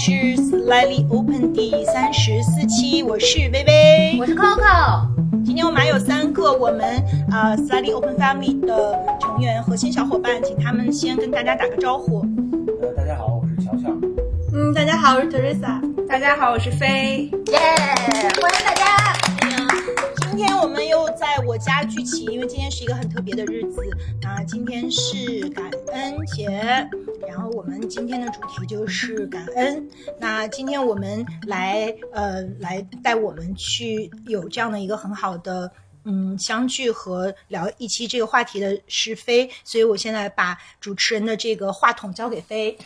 是 Slightly Open 第三十四期，我是薇薇，我是 Coco。今天我们还有三个我们呃 Slightly Open Family 的成员核心小伙伴，请他们先跟大家打个招呼。呃，大家好，我是乔乔。嗯，大家好，我是 Teresa。大家好，我是飞。耶，欢迎大家。今天我们又在我家聚齐，因为今天是一个很特别的日子。那今天是感恩节，然后我们今天的主题就是感恩。那今天我们来呃来带我们去有这样的一个很好的嗯相聚和聊一期这个话题的是飞，所以我现在把主持人的这个话筒交给飞。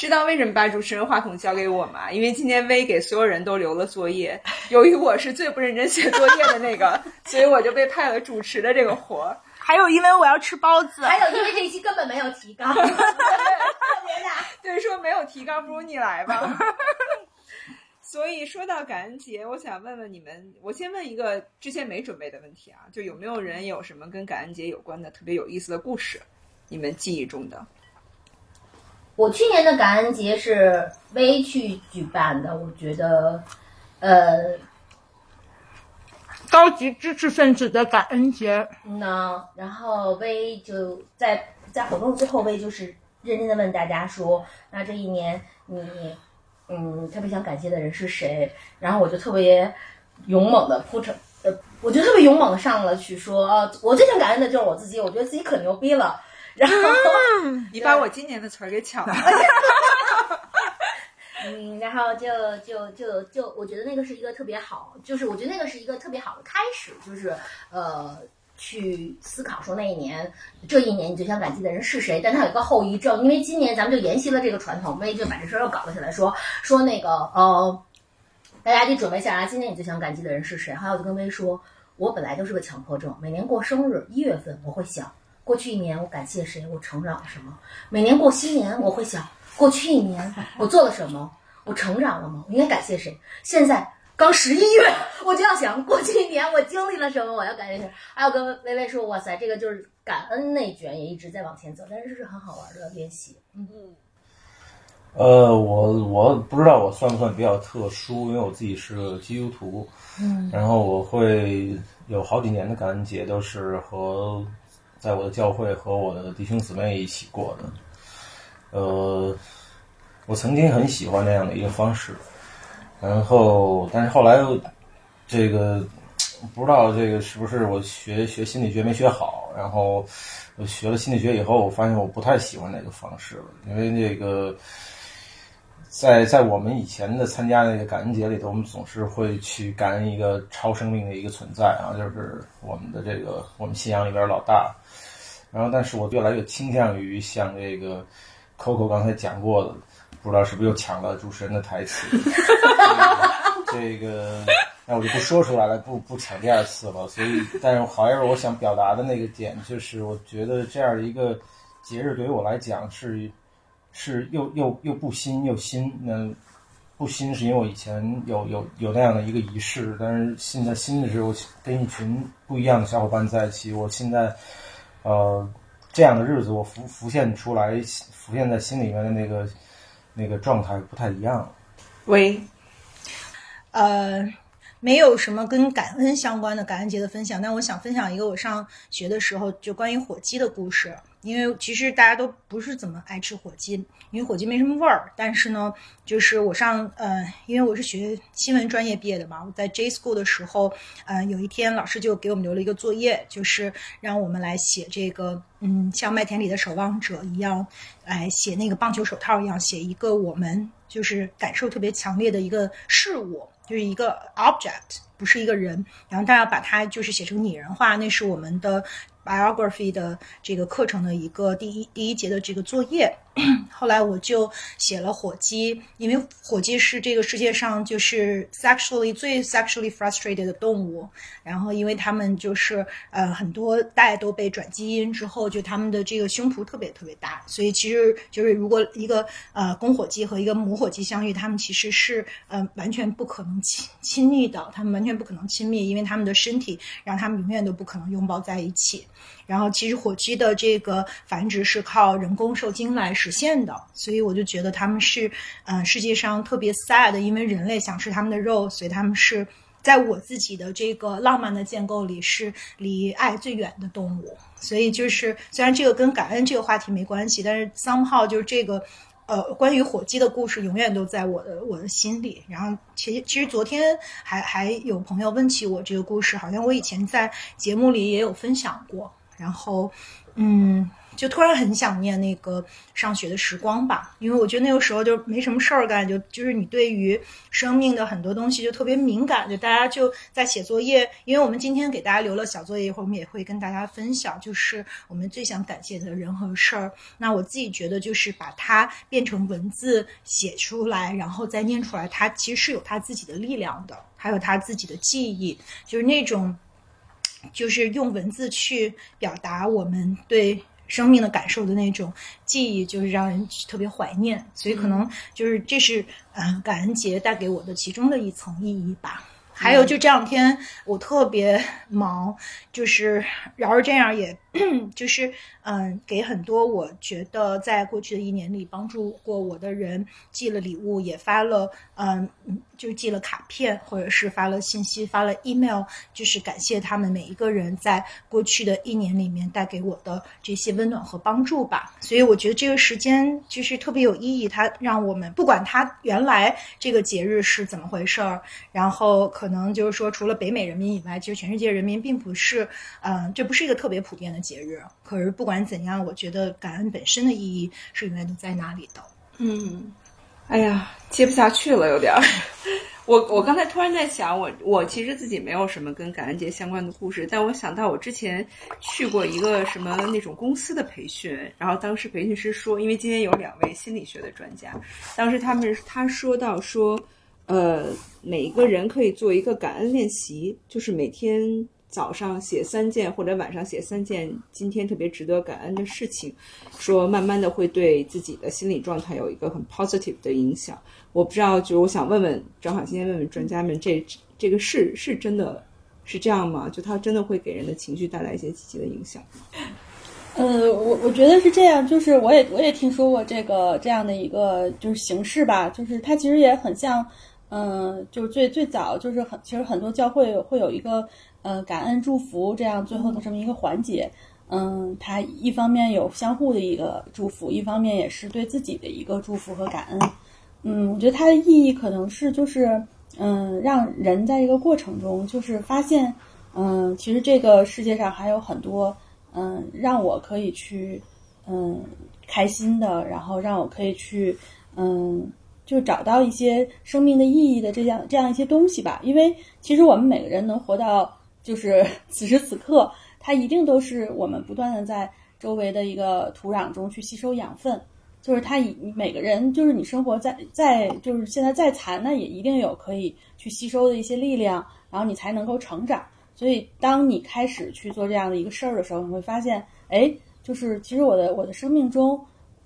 知道为什么把主持人话筒交给我吗？因为今天薇给所有人都留了作业，由于我是最不认真写作业的那个，所以我就被派了主持的这个活儿。还有因为我要吃包子，还有因为这一期根本没有提纲，特别大。对，说没有提纲，不如你来吧。所以说到感恩节，我想问问你们，我先问一个之前没准备的问题啊，就有没有人有什么跟感恩节有关的特别有意思的故事？你们记忆中的？我去年的感恩节是微去举办的，我觉得，呃，高级知识分子的感恩节。呢，然后微就在在活动最后，微就是认真的问大家说：“那这一年你，嗯，特别想感谢的人是谁？”然后我就特别勇猛的铺成，呃，我就特别勇猛的上了去说：“呃，我最想感恩的就是我自己，我觉得自己可牛逼了。”然后你把我今年的词儿给抢了。嗯，然后就就就就，我觉得那个是一个特别好，就是我觉得那个是一个特别好的开始，就是呃，去思考说那一年这一年你最想感激的人是谁。但他有一个后遗症，因为今年咱们就沿袭了这个传统，微就把这事儿又搞了起来，说说那个呃，大家得准备一下来，今年你最想感激的人是谁？后来我就跟薇说，我本来就是个强迫症，每年过生日一月份我会想。过去一年我感谢谁？我成长了什么？每年过新年我会想，过去一年 我做了什么？我成长了吗？我应该感谢谁？现在刚十一月，我就要想过去一年我经历了什么？我要感谢谁？还有跟微微说，哇塞，这个就是感恩内卷也一直在往前走，但是是很好玩的练习。嗯嗯。呃，我我不知道我算不算比较特殊，因为我自己是个基督徒。嗯。然后我会有好几年的感恩节都是和。在我的教会和我的弟兄姊妹一起过的，呃，我曾经很喜欢那样的一个方式，然后，但是后来，这个不知道这个是不是我学学心理学没学好，然后我学了心理学以后，我发现我不太喜欢那个方式了，因为这个。在在我们以前的参加那个感恩节里头，我们总是会去感恩一个超生命的一个存在啊，就是我们的这个我们信仰里边老大。然后，但是我越来越倾向于像这个 Coco 刚才讲过的，不知道是不是又抢了主持人的台词。这个那我就不说出来了，不不抢第二次了。所以，但是好像我想表达的那个点，就是我觉得这样一个节日对于我来讲是。是又又又不新又新，那不新是因为我以前有有有那样的一个仪式，但是现在新的是我跟一群不一样的小伙伴在一起，我现在呃这样的日子我浮浮现出来，浮现在心里面的那个那个状态不太一样。喂，呃，没有什么跟感恩相关的感恩节的分享，但我想分享一个我上学的时候就关于火鸡的故事。因为其实大家都不是怎么爱吃火鸡，因为火鸡没什么味儿。但是呢，就是我上呃，因为我是学新闻专业毕业的嘛，我在 J School 的时候，呃，有一天老师就给我们留了一个作业，就是让我们来写这个，嗯，像麦田里的守望者一样，来写那个棒球手套一样，写一个我们就是感受特别强烈的一个事物，就是一个 object，不是一个人。然后大家把它就是写成拟人化，那是我们的。biography 的这个课程的一个第一第一节的这个作业。后来我就写了火鸡，因为火鸡是这个世界上就是 sexually 最 sexually frustrated 的动物。然后，因为他们就是呃很多代都被转基因之后，就他们的这个胸脯特别特别大，所以其实就是如果一个呃公火鸡和一个母火鸡相遇，他们其实是呃完全不可能亲亲密的，他们完全不可能亲密，因为他们的身体让他们永远都不可能拥抱在一起。然后，其实火鸡的这个繁殖是靠人工受精来。实现的，所以我就觉得他们是，嗯，世界上特别 sad，因为人类想吃他们的肉，所以他们是在我自己的这个浪漫的建构里是离爱最远的动物。所以就是虽然这个跟感恩这个话题没关系，但是 somehow 就是这个。呃，关于火鸡的故事永远都在我的我的心里。然后，其实其实昨天还还有朋友问起我这个故事，好像我以前在节目里也有分享过。然后，嗯。就突然很想念那个上学的时光吧，因为我觉得那个时候就没什么事儿干，就就是你对于生命的很多东西就特别敏感，就大家就在写作业。因为我们今天给大家留了小作业，一会儿我们也会跟大家分享，就是我们最想感谢的人和事儿。那我自己觉得，就是把它变成文字写出来，然后再念出来，它其实是有它自己的力量的，还有它自己的记忆，就是那种，就是用文字去表达我们对。生命的感受的那种记忆，就是让人特别怀念，所以可能就是这是嗯感恩节带给我的其中的一层意义吧。还有就这两天我特别忙，就是然而这样也 就是嗯给很多我觉得在过去的一年里帮助过我的人寄了礼物，也发了嗯。就寄了卡片，或者是发了信息，发了 email，就是感谢他们每一个人在过去的一年里面带给我的这些温暖和帮助吧。所以我觉得这个时间就是特别有意义，它让我们不管它原来这个节日是怎么回事儿，然后可可能就是说除了北美人民以外，其实全世界人民并不是，嗯，这不是一个特别普遍的节日。可是不管怎样，我觉得感恩本身的意义是永远都在那里的。嗯。哎呀，接不下去了，有点儿。我我刚才突然在想，我我其实自己没有什么跟感恩节相关的故事，但我想到我之前去过一个什么那种公司的培训，然后当时培训师说，因为今天有两位心理学的专家，当时他们他说到说，呃，每一个人可以做一个感恩练习，就是每天。早上写三件或者晚上写三件今天特别值得感恩的事情，说慢慢的会对自己的心理状态有一个很 positive 的影响。我不知道，就我想问问，正好今天问问专家们，这这个是是真的是这样吗？就它真的会给人的情绪带来一些积极的影响？呃，我我觉得是这样，就是我也我也听说过这个这样的一个就是形式吧，就是它其实也很像，嗯，就是最最早就是很其实很多教会会有一个。呃，感恩祝福这样最后的这么一个环节，嗯，它一方面有相互的一个祝福，一方面也是对自己的一个祝福和感恩。嗯，我觉得它的意义可能是就是，嗯，让人在一个过程中就是发现，嗯，其实这个世界上还有很多，嗯，让我可以去，嗯，开心的，然后让我可以去，嗯。就找到一些生命的意义的这样这样一些东西吧，因为其实我们每个人能活到。就是 此时此刻，它一定都是我们不断的在周围的一个土壤中去吸收养分。就是它以每个人，就是你生活在在，就是现在再残，那也一定有可以去吸收的一些力量，然后你才能够成长。所以，当你开始去做这样的一个事儿的时候，你会发现，哎，就是其实我的我的生命中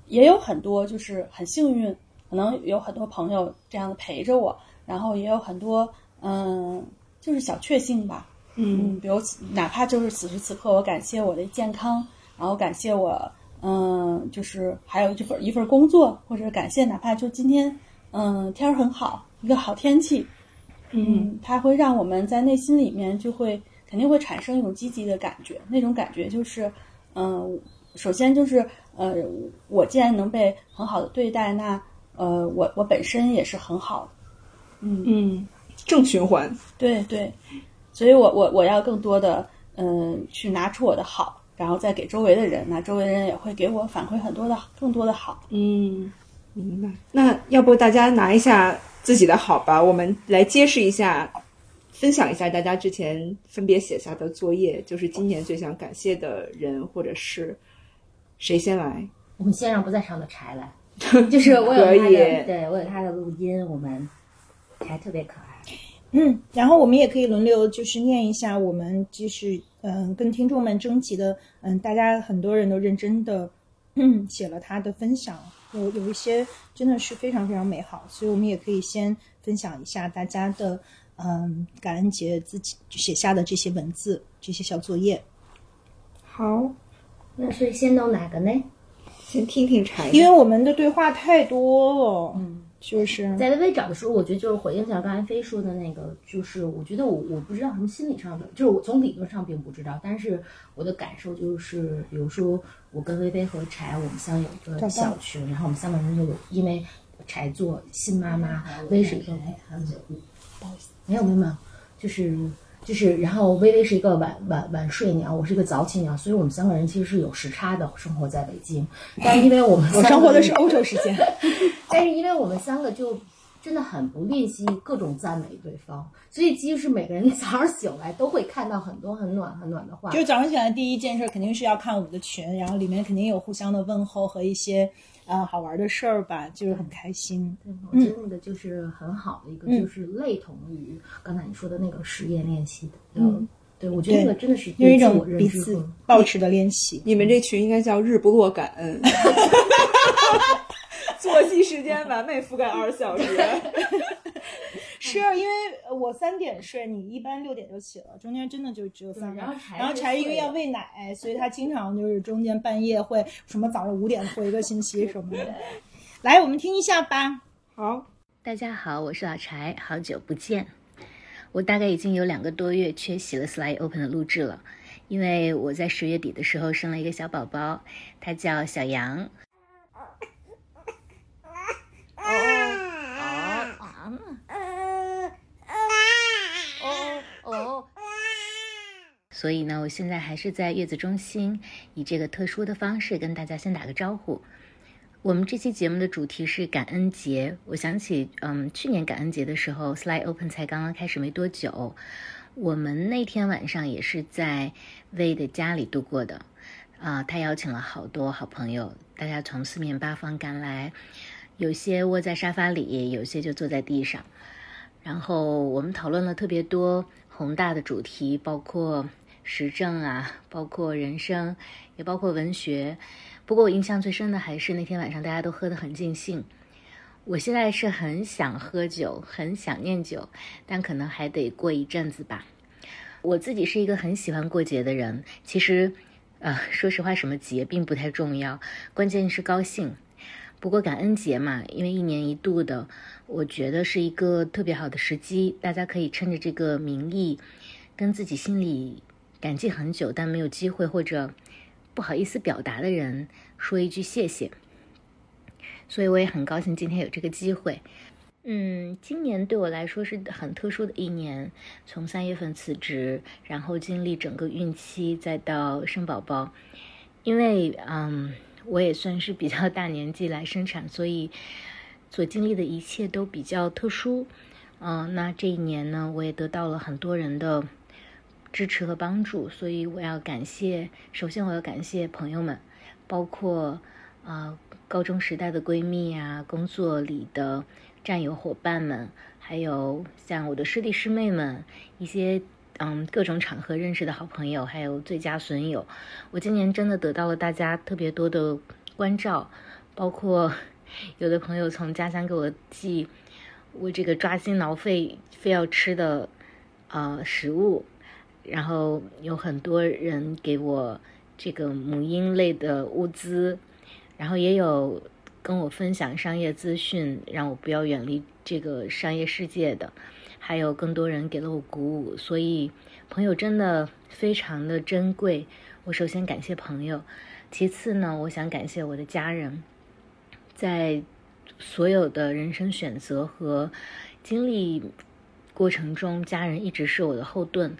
也有很多，就是很幸运，可能有很多朋友这样的陪着我，然后也有很多，嗯，就是小确幸吧。嗯，比如哪怕就是此时此刻，我感谢我的健康，然后感谢我，嗯，就是还有这份一份工作，或者感谢哪怕就今天，嗯，天儿很好，一个好天气，嗯，它会让我们在内心里面就会肯定会产生一种积极的感觉，那种感觉就是，嗯，首先就是，呃，我既然能被很好的对待，那，呃，我我本身也是很好，嗯嗯，正循环，对对。所以，我我我要更多的，嗯，去拿出我的好，然后再给周围的人，那周围的人也会给我反馈很多的更多的好。嗯，明白。那要不大家拿一下自己的好吧，我们来揭示一下，分享一下大家之前分别写下的作业，就是今年最想感谢的人或者是谁先来？我们先让不在场的柴来，就是我有他的，对我有他的录音，我们还特别可爱。嗯，然后我们也可以轮流，就是念一下我们就是嗯跟听众们征集的，嗯，大家很多人都认真的写了他的分享，有有一些真的是非常非常美好，所以我们也可以先分享一下大家的嗯感恩节自己写下的这些文字，这些小作业。好，那是先弄哪个呢？先听听柴，因为我们的对话太多了，嗯，就是。在微微找的时候，我觉得就是回应一下刚才飞说的那个，就是我觉得我我不知道什么心理上的，就是我从理论上并不知道，但是我的感受就是，比如说我跟微微和柴，我们三有一个小群，然后我们三个人就有，因为柴做新妈妈，微是一个不好意思，没有没有没有，就是。就是，然后微微是一个晚晚晚睡鸟，我是一个早起鸟，所以我们三个人其实是有时差的，生活在北京。但是因为我们 我生活的是欧洲时间，但是因为我们三个就真的很不吝惜各种赞美对方，所以即使每个人早上醒来都会看到很多很暖很暖的话。就是早上起来第一件事肯定是要看我们的群，然后里面肯定有互相的问候和一些呃好玩的事儿吧，就是很开心。我觉得那个就是很好的一个，嗯就是类同于刚才你说的那个实验练习的。嗯，对，我觉得那个真的是用一种自我认彼此保持的练习。你们这群应该叫日不落感恩，作息时间完美覆盖二十小时。是啊因为呃我三点睡，你一般六点就起了，中间真的就只有三个。然后柴然后柴因为要喂奶，所以他经常就是中间半夜会什么早上五点回个信息什么的。来，我们听一下吧。好，大家好，我是老柴，好久不见。我大概已经有两个多月缺席了 Slide Open 的录制了，因为我在十月底的时候生了一个小宝宝，他叫小杨。所以呢，我现在还是在月子中心，以这个特殊的方式跟大家先打个招呼。我们这期节目的主题是感恩节。我想起，嗯，去年感恩节的时候，Slide Open 才刚刚开始没多久，我们那天晚上也是在 V 的家里度过的。啊、他邀请了好多好朋友，大家从四面八方赶来，有些窝在沙发里，有些就坐在地上。然后我们讨论了特别多宏大的主题，包括时政啊，包括人生，也包括文学。不过我印象最深的还是那天晚上大家都喝得很尽兴。我现在是很想喝酒，很想念酒，但可能还得过一阵子吧。我自己是一个很喜欢过节的人，其实，呃，说实话，什么节并不太重要，关键是高兴。不过感恩节嘛，因为一年一度的，我觉得是一个特别好的时机，大家可以趁着这个名义，跟自己心里感激很久但没有机会或者不好意思表达的人说一句谢谢。所以我也很高兴今天有这个机会。嗯，今年对我来说是很特殊的一年，从三月份辞职，然后经历整个孕期，再到生宝宝。因为嗯，我也算是比较大年纪来生产，所以所经历的一切都比较特殊。嗯，那这一年呢，我也得到了很多人的支持和帮助，所以我要感谢，首先我要感谢朋友们，包括啊、呃高中时代的闺蜜啊，工作里的战友伙伴们，还有像我的师弟师妹们，一些嗯各种场合认识的好朋友，还有最佳损友，我今年真的得到了大家特别多的关照，包括有的朋友从家乡给我寄我这个抓心挠肺非要吃的呃食物，然后有很多人给我这个母婴类的物资，然后也有跟我分享商业资讯，让我不要远离这个商业世界的，还有更多人给了我鼓舞，所以朋友真的非常的珍贵。我首先感谢朋友，其次呢，我想感谢我的家人，在所有的人生选择和经历过程中，家人一直是我的后盾。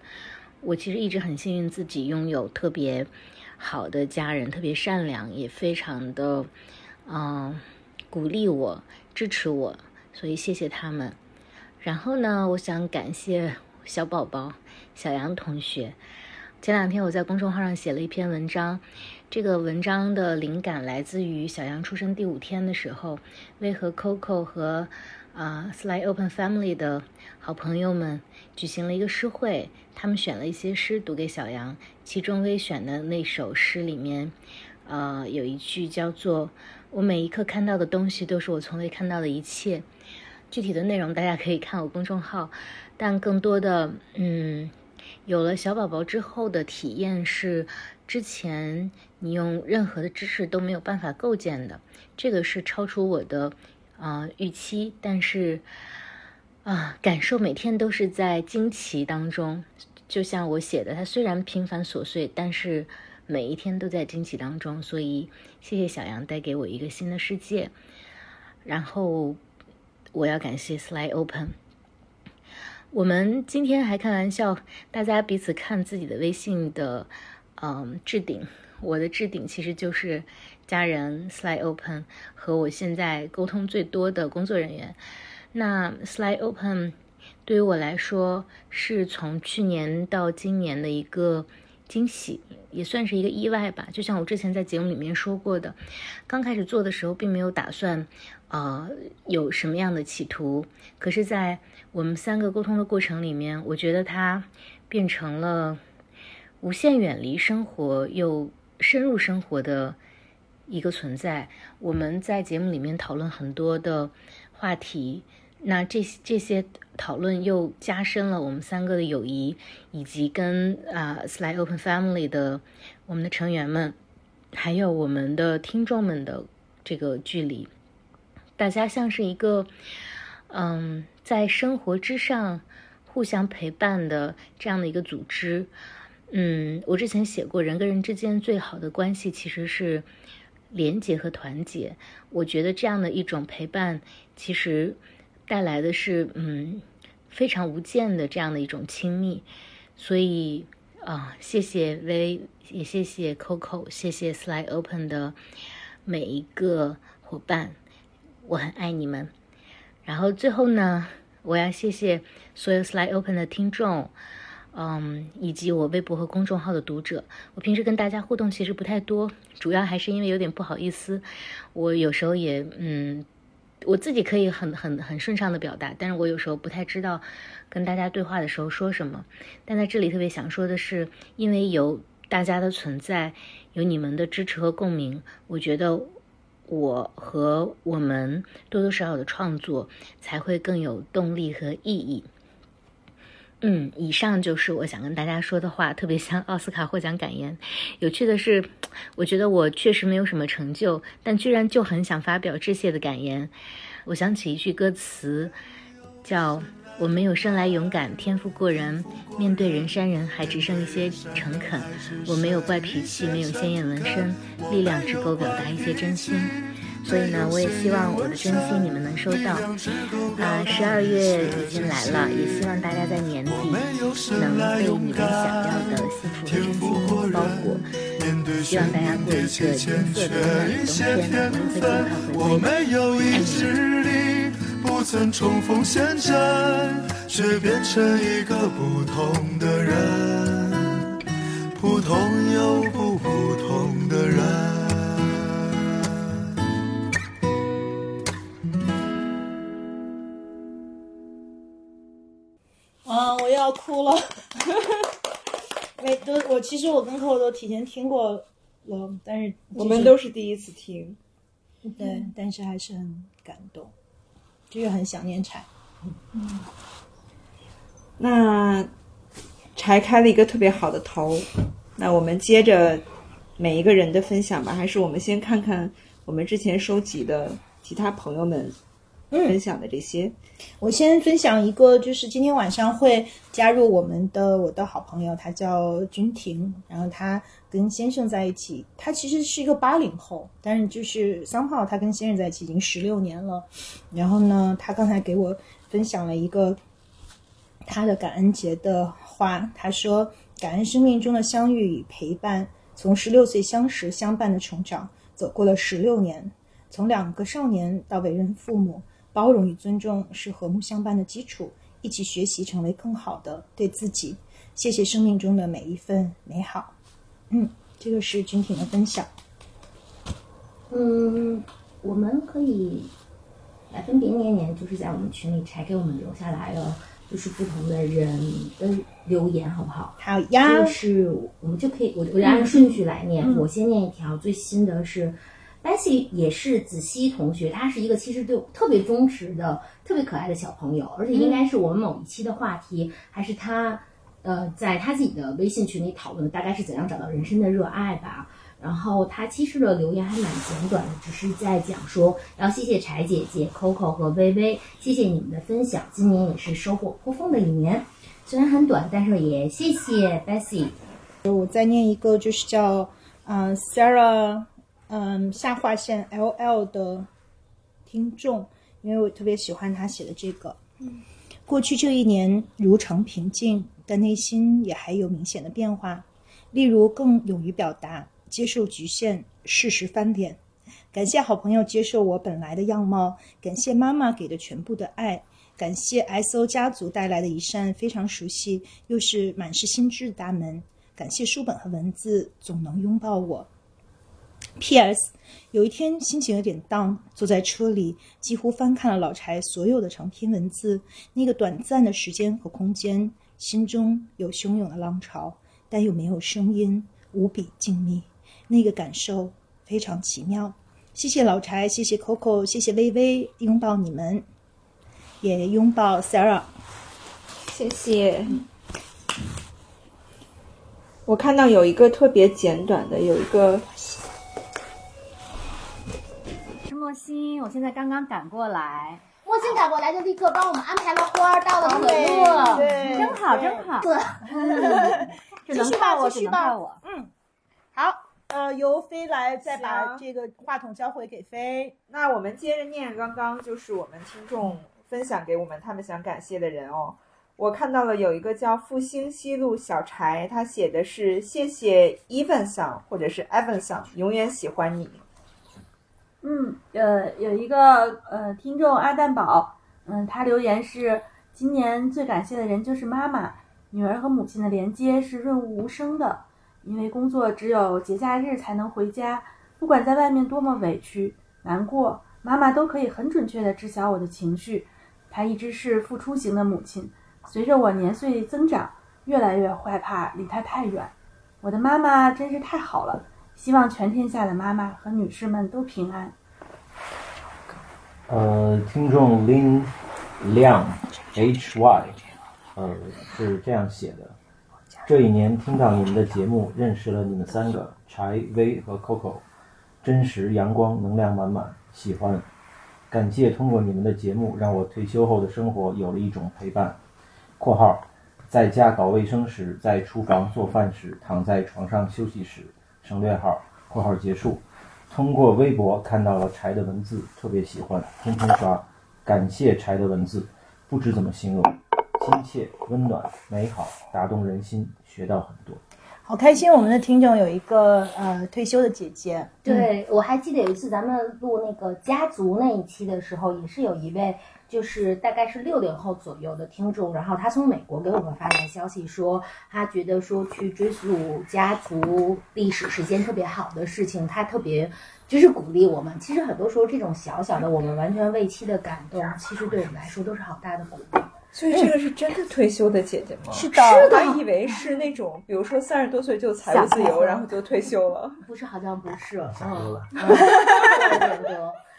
我其实一直很幸运，自己拥有特别好的家人，特别善良，也非常的嗯、鼓励我、支持我，所以谢谢他们。然后呢，我想感谢小宝宝小杨同学。前两天我在公众号上写了一篇文章，这个文章的灵感来自于小杨出生第五天的时候，为和 Coco 和啊、Sly Open Family 的好朋友们举行了一个诗会，他们选了一些诗读给小杨，其中微选的那首诗里面，呃，有一句叫做“我每一刻看到的东西都是我从未看到的一切”。具体的内容大家可以看我公众号，但更多的，嗯，有了小宝宝之后的体验是，之前你用任何的知识都没有办法构建的，这个是超出我的啊、预期，但是啊，感受每天都是在惊奇当中。就像我写的，它虽然平凡琐碎，但是每一天都在惊奇当中。所以，谢谢小杨带给我一个新的世界。然后，我要感谢 Slide Open。我们今天还开玩笑，大家彼此看自己的微信的，嗯，置顶。我的置顶其实就是家人 Slide Open 和我现在沟通最多的工作人员。那 Slide Open 对于我来说，是从去年到今年的一个惊喜，也算是一个意外吧。就像我之前在节目里面说过的，刚开始做的时候并没有打算，呃，有什么样的企图。可是，在我们三个沟通的过程里面，我觉得它变成了无限远离生活又深入生活的一个存在。我们在节目里面讨论很多的话题。那这些这些讨论又加深了我们三个的友谊，以及跟啊、Slide Open Family 的我们的成员们，还有我们的听众们的这个距离。大家像是一个嗯，在生活之上互相陪伴的这样的一个组织。嗯，我之前写过，人跟人之间最好的关系其实是连结和团结。我觉得这样的一种陪伴，其实。带来的是嗯非常无间的这样的一种亲密，所以啊，谢谢薇，也谢谢 Coco，谢谢 Slide Open 的每一个伙伴，我很爱你们。然后最后呢，我要谢谢所有 Slide Open 的听众，嗯，以及我微博和公众号的读者。我平时跟大家互动其实不太多，主要还是因为有点不好意思，我有时候也嗯。我自己可以很很很顺畅的表达，但是我有时候不太知道跟大家对话的时候说什么。但在这里特别想说的是，因为有大家的存在，有你们的支持和共鸣，我觉得我和我们多多少少的创作才会更有动力和意义。嗯，以上就是我想跟大家说的话，特别像奥斯卡获奖感言。有趣的是，我觉得我确实没有什么成就，但居然就很想发表致谢的感言。我想起一句歌词，叫“我没有生来勇敢，天赋过人，面对人山人海只剩一些诚恳。我没有怪脾气，没有鲜艳纹身，力量只够表达一些真心。”所以呢，我也希望我的真心你们能收到。啊，十二月已经来了，也希望大家在年底能被你们想要的幸福和真心包裹。希望大家过一个金色的温暖的冬天，我们会尽快回归。不曾重逢现真，却变成一个不同的人，普通又不普通的人。啊，我又要哭了。每都我其实我跟客户都提前听过了，但是、就是、我们都是第一次听。对，但是还是很感动，就是很想念柴。嗯，那柴开了一个特别好的头，那我们接着每一个人的分享吧，还是我们先看看我们之前收集的其他朋友们分享的这些。嗯、我先分享一个，就是今天晚上会加入我们的我的好朋友，他叫君婷，然后他跟先生在一起，他其实是一个八零后，但是就是三号，他跟先生在一起已经十六年了。然后呢，他刚才给我分享了一个他的感恩节的话，他说：“感恩生命中的相遇与陪伴，从十六岁相识相伴的成长，走过了十六年，从两个少年到为人父母。”包容与尊重是和睦相伴的基础，一起学习，成为更好的对自己。谢谢生命中的每一份美好。嗯，这个是君婷的分享。嗯，我们可以来分别念念，就是在我们群里柴给我们留下来了，就是不同的人的留言，好不好？好呀。就是我们就可以，我我按顺序来念，嗯、我先念一条，最新的是。Bessy 也是子熙同学，他是一个其实对特别忠实的、特别可爱的小朋友，而且应该是我们某一期的话题，还是他呃，在他自己的微信群里讨论大概是怎样找到人生的热爱吧。然后他其实的留言还蛮简短的，只是在讲说要谢谢柴姐姐、Coco 和微微，谢谢你们的分享，今年也是收获颇丰的一年。虽然很短，但是也谢谢 Bessy。我再念一个，就是叫嗯、呃 Sarah 嗯、下划线 L L 的听众，因为我特别喜欢他写的这个。过去这一年如常平静，但内心也还有明显的变化，例如更勇于表达，接受局限，适时翻脸。感谢好朋友接受我本来的样貌，感谢妈妈给的全部的爱，感谢 SO 家族带来的一扇非常熟悉又是满是心知的大门，感谢书本和文字总能拥抱我。P.S. 有一天心情有点 down，坐在车里，几乎翻看了老柴所有的长篇文字。那个短暂的时间和空间，心中有汹涌的浪潮，但又没有声音，无比静谧。那个感受非常奇妙。谢谢老柴，谢谢 Coco，谢谢微微，拥抱你们，也拥抱 Sarah。谢谢。我看到有一个特别简短的，有一个是莫欣，我现在刚刚赶过来，莫欣赶过来就立刻帮我们安排了花儿，倒了可乐，对真好真好，只 能靠我，只能靠我。好，呃，由飞来再把这个话筒交回给飞。那我们接着念刚刚就是我们听众分享给我们他们想感谢的人哦。我看到了有一个叫复兴西路小柴，他写的是谢谢 Evan 桑或者是 Evan 桑，永远喜欢你。嗯，呃，有一个呃听众阿蛋宝，嗯，他留言是今年最感谢的人就是妈妈，女儿和母亲的连接是润物无声的，因为工作只有节假日才能回家，不管在外面多么委屈、难过，妈妈都可以很准确地知晓我的情绪。她一直是付出型的母亲，随着我年岁增长，越来越害怕离她太远。我的妈妈真是太好了。希望全天下的妈妈和女士们都平安。呃，听众林亮 H Y，呃，是这样写的：这一年听到你们的节目，认识了你们三个柴、薇和 Coco，真实、阳光、能量满满，喜欢。感谢通过你们的节目，让我退休后的生活有了一种陪伴。（括号在家搞卫生时，在厨房做饭时，躺在床上休息时。省略号。）（括号结束。）通过微博看到了柴的文字，特别喜欢，天天刷。感谢柴的文字，不知怎么形容，亲切、温暖、美好，打动人心，学到很多。好开心，我们的听众有一个呃退休的姐姐，对，我还记得有一次咱们录那个家族那一期的时候，也是有一位就是大概是六零后左右的听众，然后他从美国给我们发来消息说，他觉得说去追溯家族历史是件特别好的事情，他特别就是鼓励我们。其实很多时候这种小小的我们完全未期的感动，其实对我们来说都是好大的鼓励。所以这个是真的退休的姐姐吗？是的，我以为是那种，比如说三十多岁就财务自由，然后就退休了。不是，好像不是，想多了。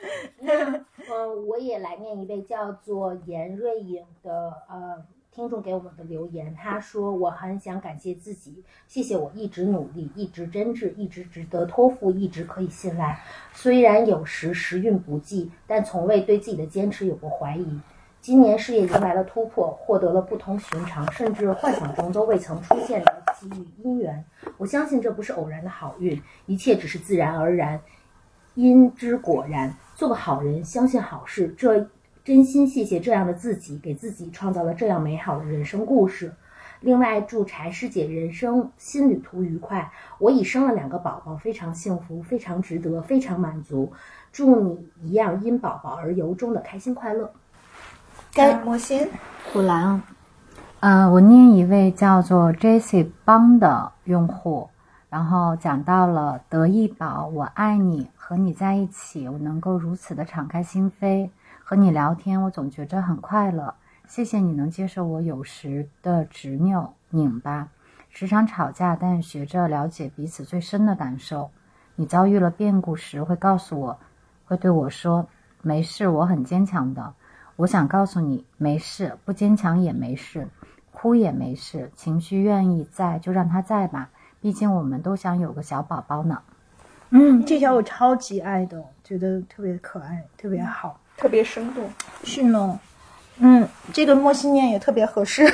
那呃，我也来念一位叫做严瑞颖的呃听众给我们的留言，他说我很想感谢自己，谢谢我一直努力，一直真挚，一直值得托付，一直可以信赖。虽然有时时运不济，但从未对自己的坚持有过怀疑。今年事业迎来了突破，获得了不同寻常，甚至幻想中都未曾出现的机遇姻缘。我相信这不是偶然的好运，一切只是自然而然，因之果然。做个好人，相信好事，这真心谢谢这样的自己，给自己创造了这样美好的人生故事。另外，祝柴师姐人生新旅途愉快。我已生了两个宝宝，非常幸福，非常值得，非常满足。祝你一样因宝宝而由衷的开心快乐。该莫欣，虎兰，呃，我念一位叫做 Jessie 邦的用户，然后讲到了得意宝，我爱你，和你在一起，我能够如此的敞开心扉，和你聊天，我总觉着很快乐。谢谢你能接受我有时的执拗拧巴，时常吵架，但学着了解彼此最深的感受。你遭遇了变故时，会告诉我，会对我说：“没事，我很坚强的。”我想告诉你，没事，不坚强也没事。哭也没事，情绪愿意在就让他在吧，毕竟我们都想有个小宝宝呢。嗯，这条我超级爱的，觉得特别可爱，特别好。特别生动。是呢，嗯，这个莫西念也特别合适。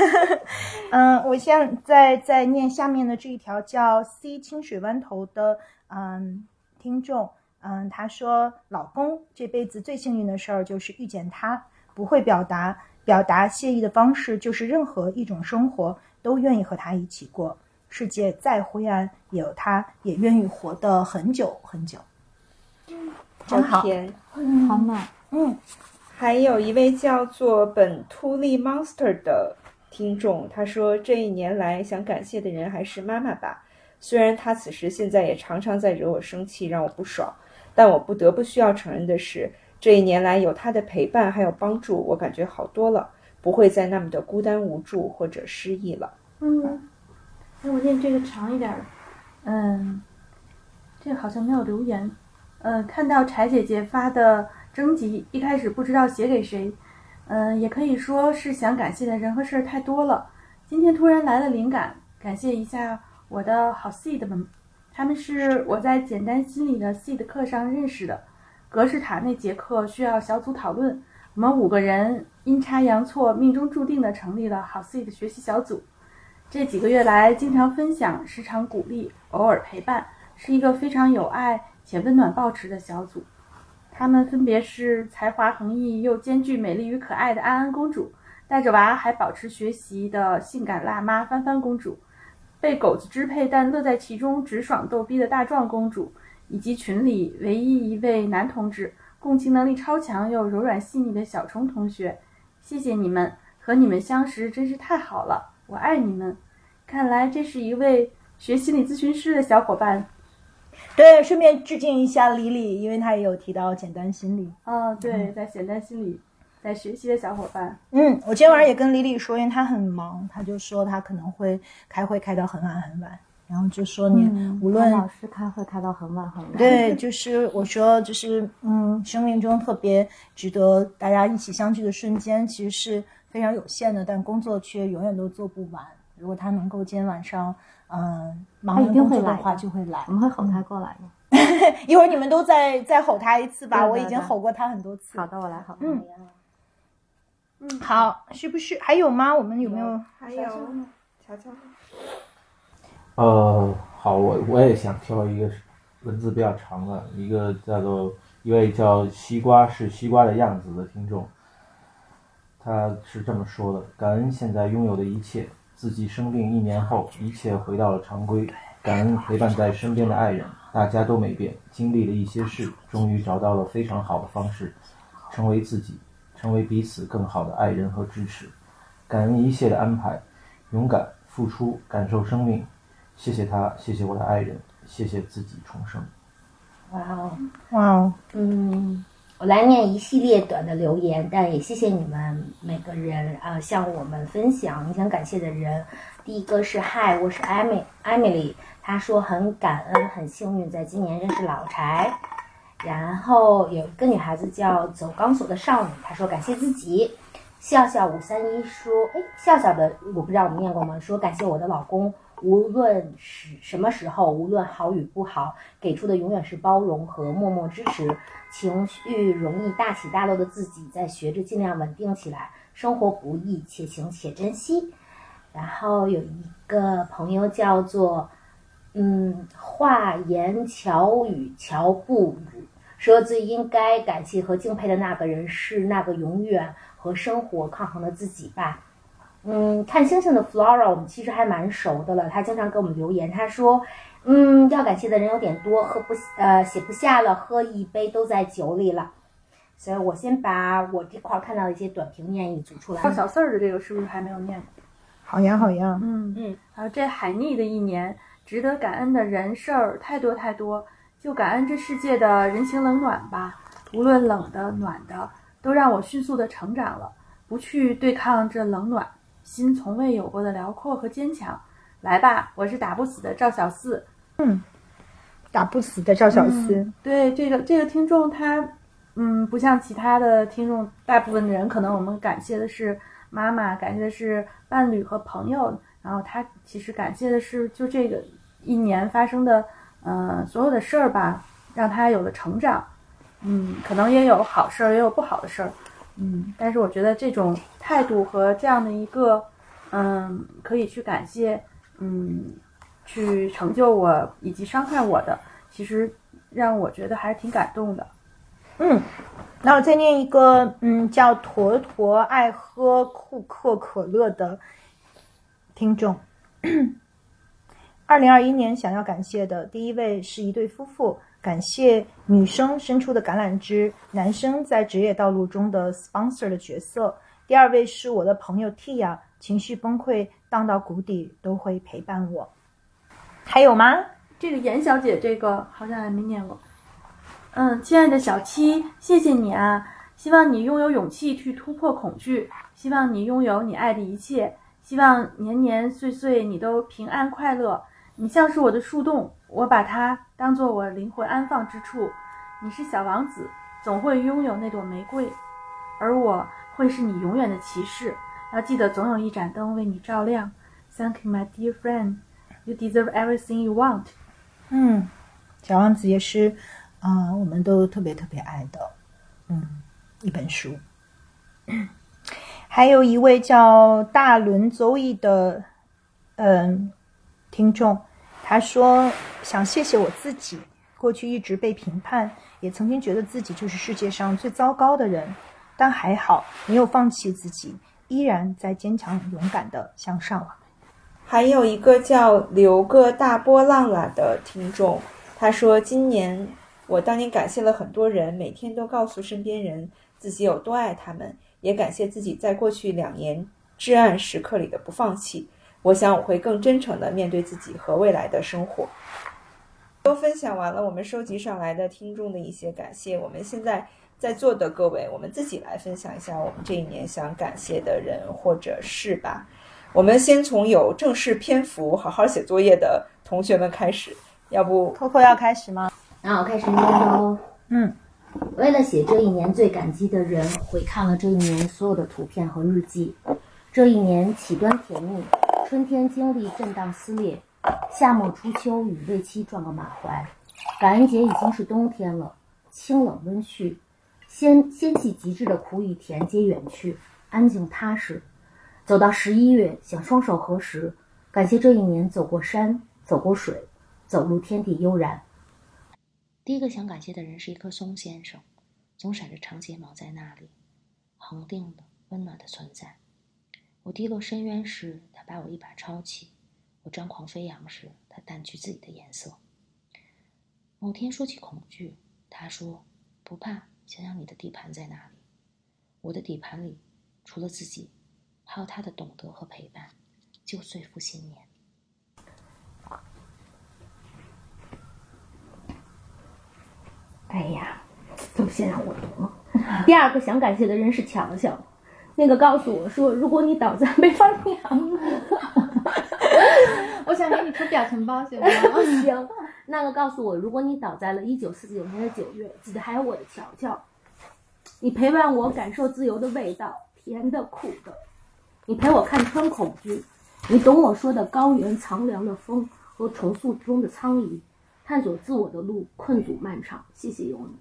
嗯，我现在在念下面的这一条叫 C 清水湾头的嗯听众，嗯，他说老公这辈子最幸运的事儿就是遇见他，不会表达，表达谢意的方式就是任何一种生活都愿意和他一起过，世界再灰暗也有他，也愿意活得很久很久。真好，甜。好暖。嗯，还有一位叫做本秃利 Monster 的听众，他说这一年来想感谢的人还是妈妈吧。虽然她此时现在也常常在惹我生气，让我不爽，但我不得不需要承认的是，这一年来有她的陪伴还有帮助，我感觉好多了，不会再那么的孤单无助或者失意了。嗯，那我念这个长一点儿。嗯，这个好像没有留言。呃，看到柴姐姐发的征集，一开始不知道写给谁。嗯、也可以说是想感谢的人和事儿太多了。今天突然来了灵感，感谢一下我的好 seed 们，他们是我在简单心理的 seed 课上认识的。格式塔那节课需要小组讨论，我们五个人阴差阳错、命中注定的成立了好 seed 学习小组。这几个月来，经常分享，时常鼓励，偶尔陪伴，是一个非常有爱且温暖抱持的小组。他们分别是才华横溢又兼具美丽与可爱的安安公主，带着娃还保持学习的性感辣妈帆帆公主，被狗子支配但乐在其中、直爽逗逼的大壮公主，以及群里唯一一位男同志，共情能力超强又柔软细腻的小虫同学。谢谢你们，和你们相识真是太好了，我爱你们。看来这是一位学心理咨询师的小伙伴。对，顺便致敬一下李李，因为他也有提到简单心理。哦，对，在简单心理在学习的小伙伴。嗯，我今天晚上也跟李李说，因为他很忙，他就说他可能会开会开到很晚很晚，然后就说你无论、老师开会开到很晚很晚。对，就是我说，就是嗯，生命中特别值得大家一起相聚的瞬间，其实是非常有限的，但工作却永远都做不完。如果他能够今天晚上，嗯，忙他完一定会来工作的话，就会来我。们会吼他过来的。一会儿你们都再再吼他一次吧，我已经吼过他很多次。好的，我来吼他。嗯好，是不是还有吗？我们有没有？还有，瞧瞧，呃，好，我我也想挑一个文字比较长的，一个叫做一位叫西瓜是西瓜的样子的听众，他是这么说的：感恩现在拥有的一切，自己生病一年后，一切回到了常规，感恩陪伴在身边的爱人，大家都没变，经历了一些事，终于找到了非常好的方式，成为自己，成为彼此更好的爱人和支持，感恩一切的安排，勇敢付出，感受生命。谢谢他，谢谢我的爱人，谢谢自己重生。哇哦，哇哦，嗯，我来念一系列短的留言，但也谢谢你们每个人啊、呃向我们分享你想感谢的人。第一个是嗨，我是艾米艾米丽，她说很感恩，很幸运在今年认识老柴。然后有一个女孩子叫走钢索的少女，她说感谢自己。笑笑五三一说，哎，笑笑的我不知道我们念过吗？说感谢我的老公，无论是什么时候，无论好与不好，给出的永远是包容和默默支持。情绪容易大起大落的自己，在学着尽量稳定起来。生活不易，且行且珍惜。然后有一个朋友叫做嗯话言巧语乔布语，说最应该感谢和敬佩的那个人是那个永远和生活抗衡的自己吧。嗯，看星星的 Flora，我们其实还蛮熟的了。他经常给我们留言，他说，嗯，要感谢的人有点多，喝不呃写不下了，喝一杯都在酒里了。所以我先把我这块儿看到的一些短评念一组出来。到小四儿的这个是不是还没有念？好呀好呀，嗯嗯，还有这海逆的一年，值得感恩的人事儿太多太多，就感恩这世界的人情冷暖吧。无论冷的暖的，都让我迅速的成长了，不去对抗这冷暖，心从未有过的辽阔和坚强。来吧，我是打不死的赵小四。嗯打不死的赵小四。嗯对这个这个听众他，嗯，不像其他的听众，大部分的人可能我们感谢的是妈妈，感谢的是伴侣和朋友，然后他其实感谢的是就这个一年发生的，呃，所有的事儿吧，让他有了成长。嗯，可能也有好事儿，也有不好的事儿。嗯，但是我觉得这种态度和这样的一个，嗯，可以去感谢，嗯，去成就我以及伤害我的，其实让我觉得还是挺感动的。嗯，那我再念一个，嗯，叫坨坨爱喝库克可乐的听众。二零二一年想要感谢的第一位是一对夫妇，感谢女生伸出的橄榄枝，男生在职业道路中的 sponsor 的角色。第二位是我的朋友 Tia，情绪崩溃荡到谷底都会陪伴我。还有吗？这个严小姐，这个好像还没念过。嗯，亲爱的小七，谢谢你啊！希望你拥有勇气去突破恐惧，希望你拥有你爱的一切，希望年年岁岁你都平安快乐。你像是我的树洞，我把它当做我灵魂安放之处。你是小王子，总会拥有那朵玫瑰，而我会是你永远的骑士。要记得，总有一盏灯为你照亮。Thank you, my dear friend. You deserve everything you want. 嗯，小王子也是。啊，我们都特别特别爱的，嗯，一本书。还有一位叫大伦周易的，嗯，听众，他说想谢谢我自己，过去一直被评判，也曾经觉得自己就是世界上最糟糕的人，但还好没有放弃自己，依然在坚强勇敢的向上。还有一个叫留个大波浪啦的听众，他说今年。我当年感谢了很多人，每天都告诉身边人自己有多爱他们，也感谢自己在过去两年至暗时刻里的不放弃。我想我会更真诚地面对自己和未来的生活。都分享完了我们收集上来的听众的一些感谢，我们现在在座的各位，我们自己来分享一下我们这一年想感谢的人或者事吧。我们先从有正式篇幅、好好写作业的同学们开始，要不扣扣要开始吗？那我开始念喽。嗯，为了写这一年最感激的人，回看了这一年所有的图片和日记。这一年起端甜蜜，春天经历震荡撕裂，夏末初秋与未期撞个满怀。感恩节已经是冬天了，清冷温煦，仙仙气极致的苦与甜皆远去，安静踏实。走到十一月，想双手合十，感谢这一年走过山，走过水，走入天地悠然。第一个想感谢的人是一棵松先生，总闪着长睫毛在那里，恒定的、温暖的存在。我跌落深渊时，把我一把抄起；我张狂飞扬时，他淡去自己的颜色。某天说起恐惧，他说：“不怕，想想你的地盘在哪里。”我的底盘里，除了自己，还有他的懂得和陪伴。就岁复新年。哎呀，怎么先让我读呢？第二个想感谢的人是强强，那个告诉我说，如果你倒在北方洋，我想给你出表情包，行吗？行。那个告诉我，如果你倒在了一九四九年的九月，记得还有我的乔乔，你陪伴我感受自由的味道，甜的苦的，你陪我看穿恐惧，你懂我说的高原苍凉的风和重塑中的苍夷。探索自我的路困阻漫长，谢谢有你。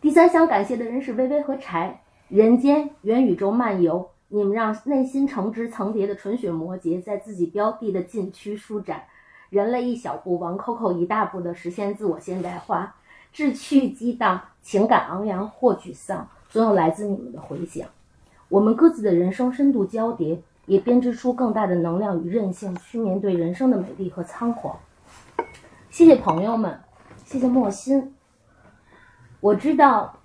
第三想感谢的人是微微和柴，人间元宇宙漫游，你们让内心成枝层叠的纯血摩羯在自己标的的禁区舒展，人类一小步，王 Coco 一大步的实现自我现代化，志趣激荡，情感昂扬或沮丧，总有来自你们的回响。我们各自的人生深度交叠，也编织出更大的能量与韧性，去面对人生的美丽和仓皇。谢谢朋友们，谢谢莫心。我知道，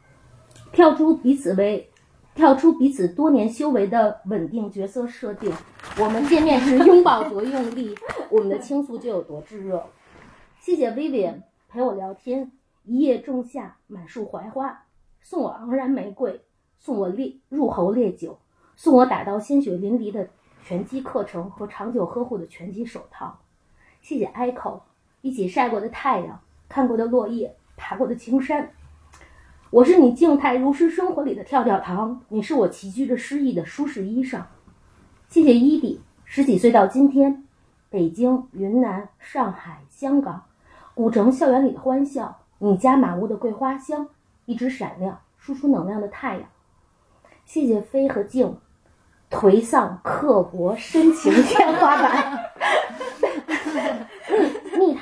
跳出彼此为，跳出彼此多年修为的稳定角色设定，我们见面时拥抱多用力，我们的倾诉就有多炙热。谢谢 Vivian 陪我聊天，一夜仲夏，满树槐花，送我昂然玫瑰，送我烈入喉烈酒，送我打到鲜血淋漓的拳击课程和长久呵护的拳击手套。谢谢 Echo。一起晒过的太阳，看过的落叶，爬过的青山。我是你静态如诗生活里的跳跳糖，你是我齐聚着诗意的舒适衣裳。谢谢伊迪，十几岁到今天，北京、云南、上海、香港，古城校园里的欢笑，你家满屋的桂花香，一直闪亮，输出能量的太阳。谢谢飞和静，颓丧、刻薄、深情天花板。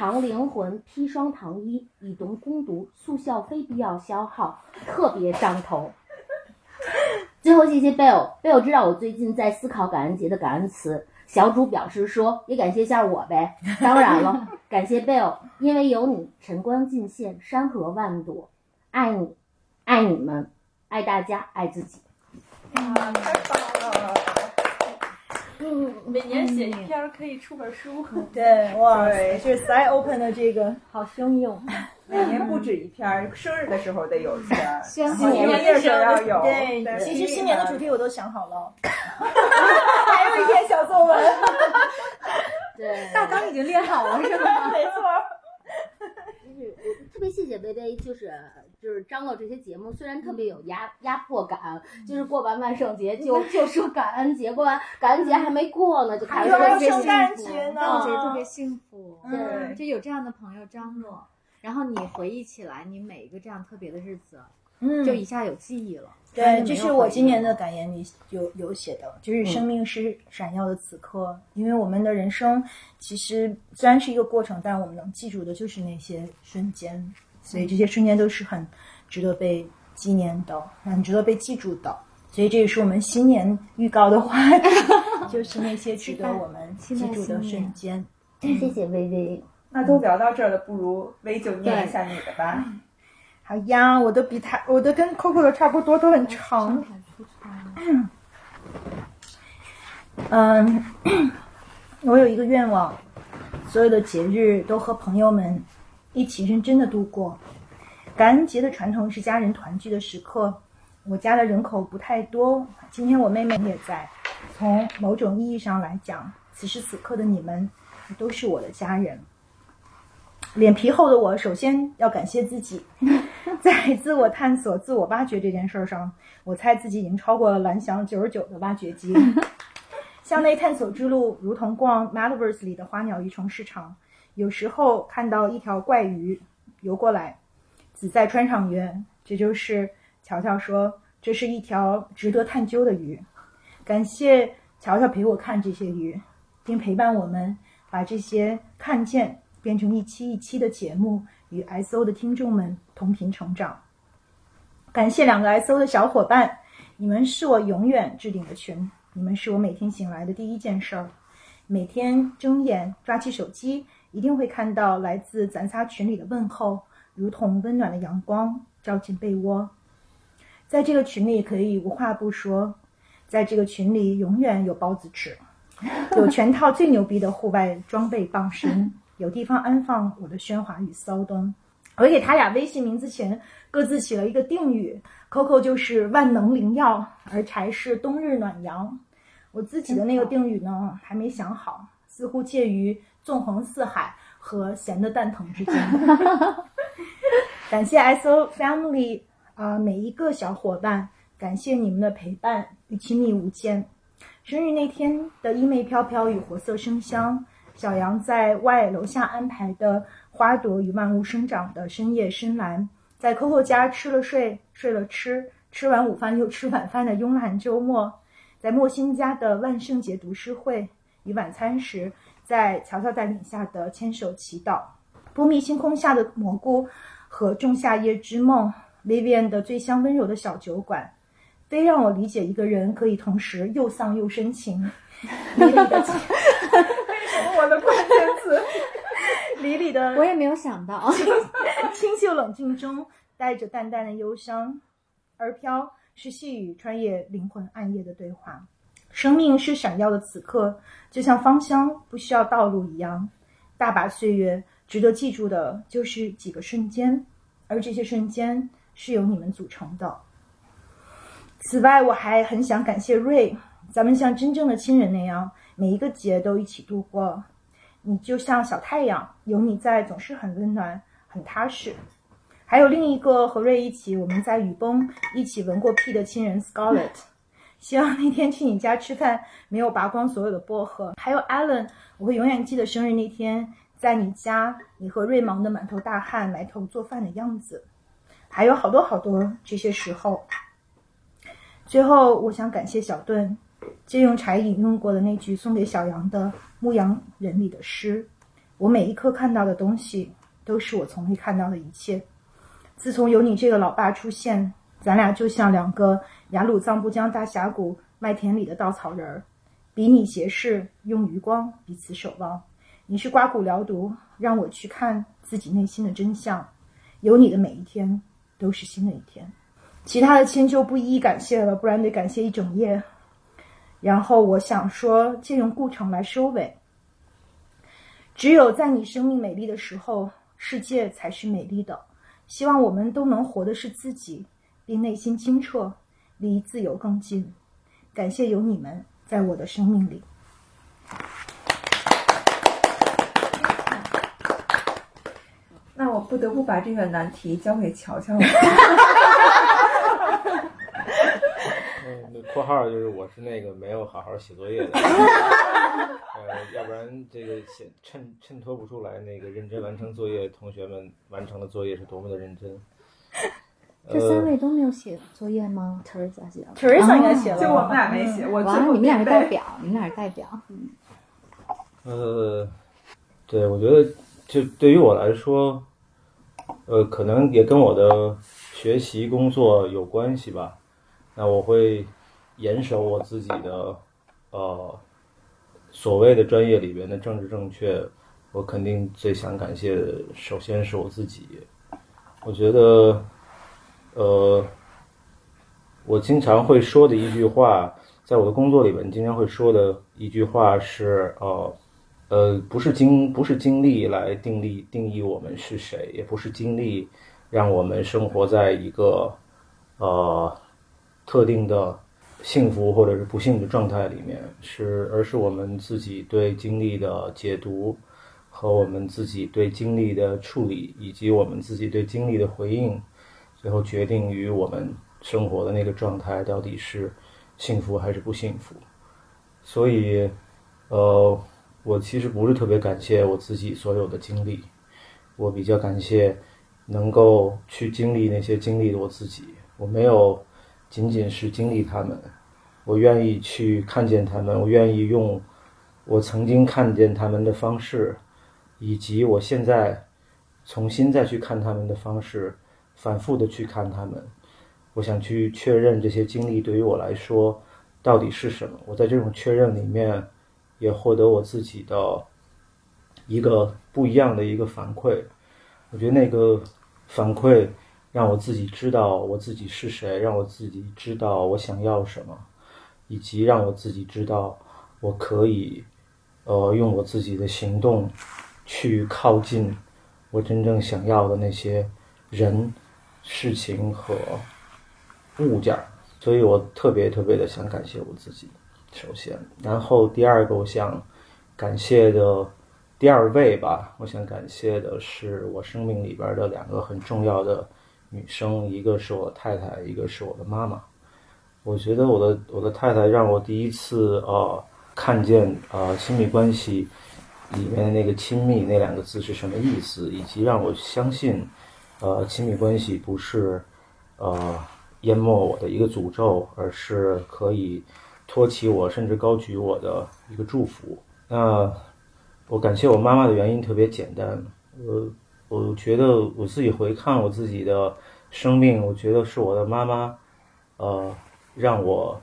蜜糖灵魂砒霜糖衣，以毒攻毒，速效非必要消耗，特别上头。最后谢谢 Bill，Bill 知道我最近在思考感恩节的感恩词，小主表示说也感谢一下我呗。当然了，感谢 Bill，因为有你，晨光尽现，山河万朵，爱你，爱你们，爱大家，爱自己。啊，太棒了！嗯，每年写一篇儿可以出本书。对，哇，对就是 Side Open 的这个好汹涌。每年不止一篇儿，生日的时候得有一篇儿，新年的时候要有。对，其实新年的主题我都想好了，还有一篇小作文，对，大纲已经列好了，是吗？没错。就是我特别谢谢微微，就是就是张罗这些节目，虽然特别有压压迫感，就是过完万圣节就就说感恩节，过完感恩节还没过呢，就开始还有说这些圣诞幸福节特别幸福，对。就有这样的朋友张罗，然后你回忆起来，你每一个这样特别的日子，嗯。就一下有记忆了。对，这是我今年的的。感言里有有写的，就是生命是闪耀的此刻，因为我们的人生其实虽然是一个过程，但我们能记住的就是那些瞬间，所以这些瞬间都是很值得被纪念的，很值得被记住的。所以这也是我们新年预告的话题，就是那些值得我们记住的瞬间。谢谢微微。那都聊到这儿了，不如微就念一下你的吧。好呀，我的比他，我的跟 Coco 的差不多，都很长。嗯，我有一个愿望，所有的节日都和朋友们一起认真的度过。感恩节的传统是家人团聚的时刻。我家的人口不太多，今天我妹妹也在。从某种意义上来讲，此时此刻的你们都是我的家人。脸皮厚的我，首先要感谢自己，在自我探索、自我挖掘这件事儿上，我猜自己已经超过了蓝翔九十九的挖掘机。向内探索之路，如同逛 Metaverse 里的花鸟鱼虫市场，有时候看到一条怪鱼游过来，子在川上曰：“这就是乔乔说，这是一条值得探究的鱼。”感谢乔乔陪我看这些鱼，并陪伴我们把这些看见变成一期一期的节目，与 SO 的听众们同频成长。感谢两个 SO 的小伙伴，你们是我永远置顶的群，你们是我每天醒来的第一件事儿。每天睁眼抓起手机，一定会看到来自咱仨群里的问候，如同温暖的阳光照进被窝。在这个群里可以无话不说，在这个群里永远有包子吃，有全套最牛逼的户外装备傍身，有地方安放我的喧哗与骚动。我给他俩微信名字前各自起了一个定语，Coco 就是万能灵药，而柴是冬日暖阳。我自己的那个定语呢，还没想好，似乎介于纵横四海和闲的蛋疼之间。感谢 SO Family 啊、每一个小伙伴，感谢你们的陪伴与亲密无间。生日那天的衣袂飘飘与活色生香，小杨在外楼下安排的花朵与万物生长的深夜深蓝，在 Coco 家吃了睡，睡了吃，吃完午饭又吃晚饭的慵懒周末，在莫欣家的万圣节读诗会与晚餐时，在乔乔带领下的牵手祈祷，波密星空下的蘑菇和仲夏夜之梦，Vivian 的最香温柔的小酒馆。非让我理解一个人可以同时又丧又深情。李李的我的关键词，李李的我也没有想到，清秀冷静中带着淡淡的忧伤，而飘是细雨穿越灵魂暗夜的对话。生命是闪耀的此刻，就像芳香不需要道路一样。大把岁月值得记住的就是几个瞬间，而这些瞬间是由你们组成的。此外，我还很想感谢瑞，咱们像真正的亲人那样，每一个节都一起度过。你就像小太阳，有你在总是很温暖、很踏实。还有另一个和瑞一起我们在雨崩一起闻过屁的亲人 Scarlett。希望那天去你家吃饭没有拔光所有的薄荷。还有 Alan，我会永远记得生日那天在你家，你和瑞忙得满头大汗埋头做饭的样子。还有好多好多这些时候。最后，我想感谢小顿，借用柴引用过的那句送给小羊的《牧羊人》里的诗：“我每一刻看到的东西，都是我从未看到的一切。自从有你这个老爸出现，咱俩就像两个雅鲁藏布江大峡谷麦田里的稻草人儿，比拟斜视，用余光彼此守望。你是刮骨疗毒，让我去看自己内心的真相。有你的每一天，都是新的一天。”其他的亲就不一一感谢了，不然得感谢一整夜。然后我想说，借用顾城来收尾：只有在你生命美丽的时候，世界才是美丽的。希望我们都能活的是自己，并内心清澈，离自由更近。感谢有你们在我的生命里。那我不得不把这个难题交给乔乔。嗯，那括号就是我是那个没有好好写作业的，呃，要不然这个显衬衬托不出来那个认真完成作业，同学们完成的作业是多么的认真。这三位都没有写作业吗？特儿咋写了？Teresa 应该写了，就我们俩没写，我最完了，你们俩是代表，你们俩是代表。嗯 呃，对，我觉得就对于我来说，呃，可能也跟我的学习工作有关系吧。那我会严守我自己的呃所谓的专业里边的政治正确。我肯定最想感谢的，首先是我自己。我觉得，呃，我经常会说的一句话，在我的工作里边经常会说的一句话是，呃，呃，不是经不是经历来定义定义我们是谁，也不是经历让我们生活在一个呃特定的幸福或者是不幸的状态里面，是而是我们自己对经历的解读和我们自己对经历的处理，以及我们自己对经历的回应，最后决定于我们生活的那个状态到底是幸福还是不幸福。所以，呃，我其实不是特别感谢我自己所有的经历，我比较感谢能够去经历那些经历的我自己。我没有仅仅是经历他们，我愿意去看见他们，我愿意用我曾经看见他们的方式，以及我现在重新再去看他们的方式，反复的去看他们。我想去确认这些经历对于我来说到底是什么。我在这种确认里面，也获得我自己的一个不一样的一个反馈。我觉得那个反馈让我自己知道我自己是谁，让我自己知道我想要什么，以及让我自己知道我可以，呃，用我自己的行动去靠近我真正想要的那些人、事情和物件儿。所以我特别特别的想感谢我自己，首先，然后第二个我想感谢的第二位吧，我想感谢的是我生命里边的两个很重要的女生，一个是我太太，一个是我的妈妈。我觉得我的我的太太让我第一次呃看见呃亲密关系里面的那个亲密那两个字是什么意思，以及让我相信呃亲密关系不是呃淹没我的一个诅咒，而是可以托起我甚至高举我的一个祝福。那我感谢我妈妈的原因特别简单，呃我觉得我自己回看我自己的生命，我觉得是我的妈妈，呃，让我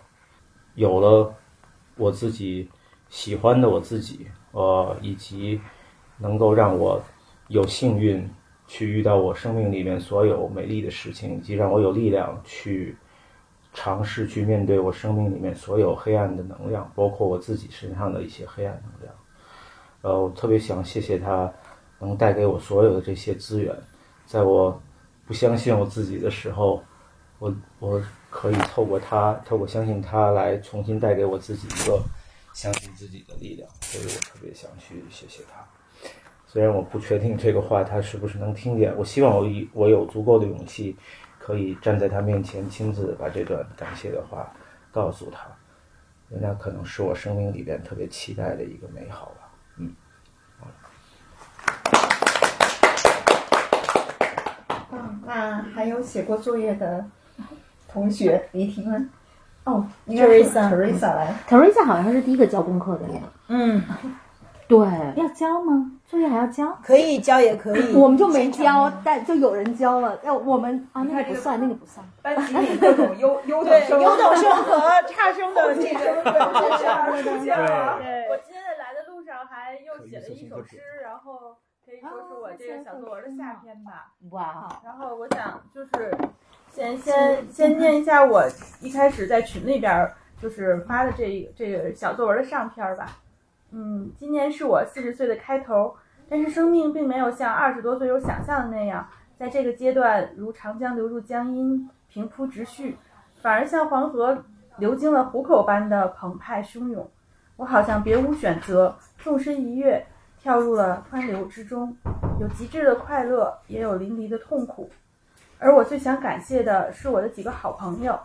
有了我自己喜欢的我自己，呃，以及能够让我有幸运去遇到我生命里面所有美丽的事情，以及让我有力量去尝试去面对我生命里面所有黑暗的能量，包括我自己身上的一些黑暗能量。呃，我特别想谢谢他，能带给我所有的这些资源，在我不相信我自己的时候，我我可以透过他，透过相信他来重新带给我自己一个相信自己的力量，所以我特别想去谢谢他。虽然我不确定这个话他是不是能听见，我希望我有我有足够的勇气，可以站在他面前亲自把这段感谢的话告诉他，那可能是我生命里边特别期待的一个美好吧。嗯，嗯，那还有写过作业的同学离题吗？哦，应该是 Teresa Teresa 来。Teresa 好像是第一个交功课的耶。嗯，对，要交吗？作业还要交？可以交也可以，我们就没交，但就有人交了。要我们啊，那个不算，那个不算。班级里各种优 优等生，优等生和差生的这个出现了。我今天来的路上还又写了一首诗，然后可以说是我这个小作文的下篇吧。哇，然后我想就是先先先念一下我一开始在群里边儿就是发的这这个小作文的上篇儿吧。嗯，今年是我四十岁的开头，但是生命并没有像二十多岁有想象的那样，在这个阶段如长江流入江阴，平铺直叙，反而像黄河流经了虎口般的澎湃汹涌。我好像别无选择，纵身一跃，跳入了湍流之中，有极致的快乐，也有淋漓的痛苦。而我最想感谢的是我的几个好朋友，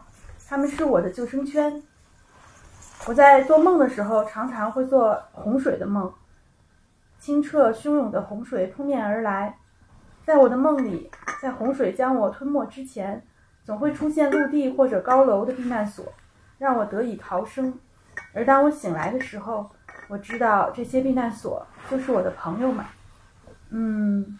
他们是我的救生圈。我在做梦的时候，常常会做洪水的梦，清澈汹涌的洪水扑面而来。在我的梦里，在洪水将我吞没之前，总会出现陆地或者高楼的避难所，让我得以逃生。而当我醒来的时候，我知道这些避难所就是我的朋友们。嗯，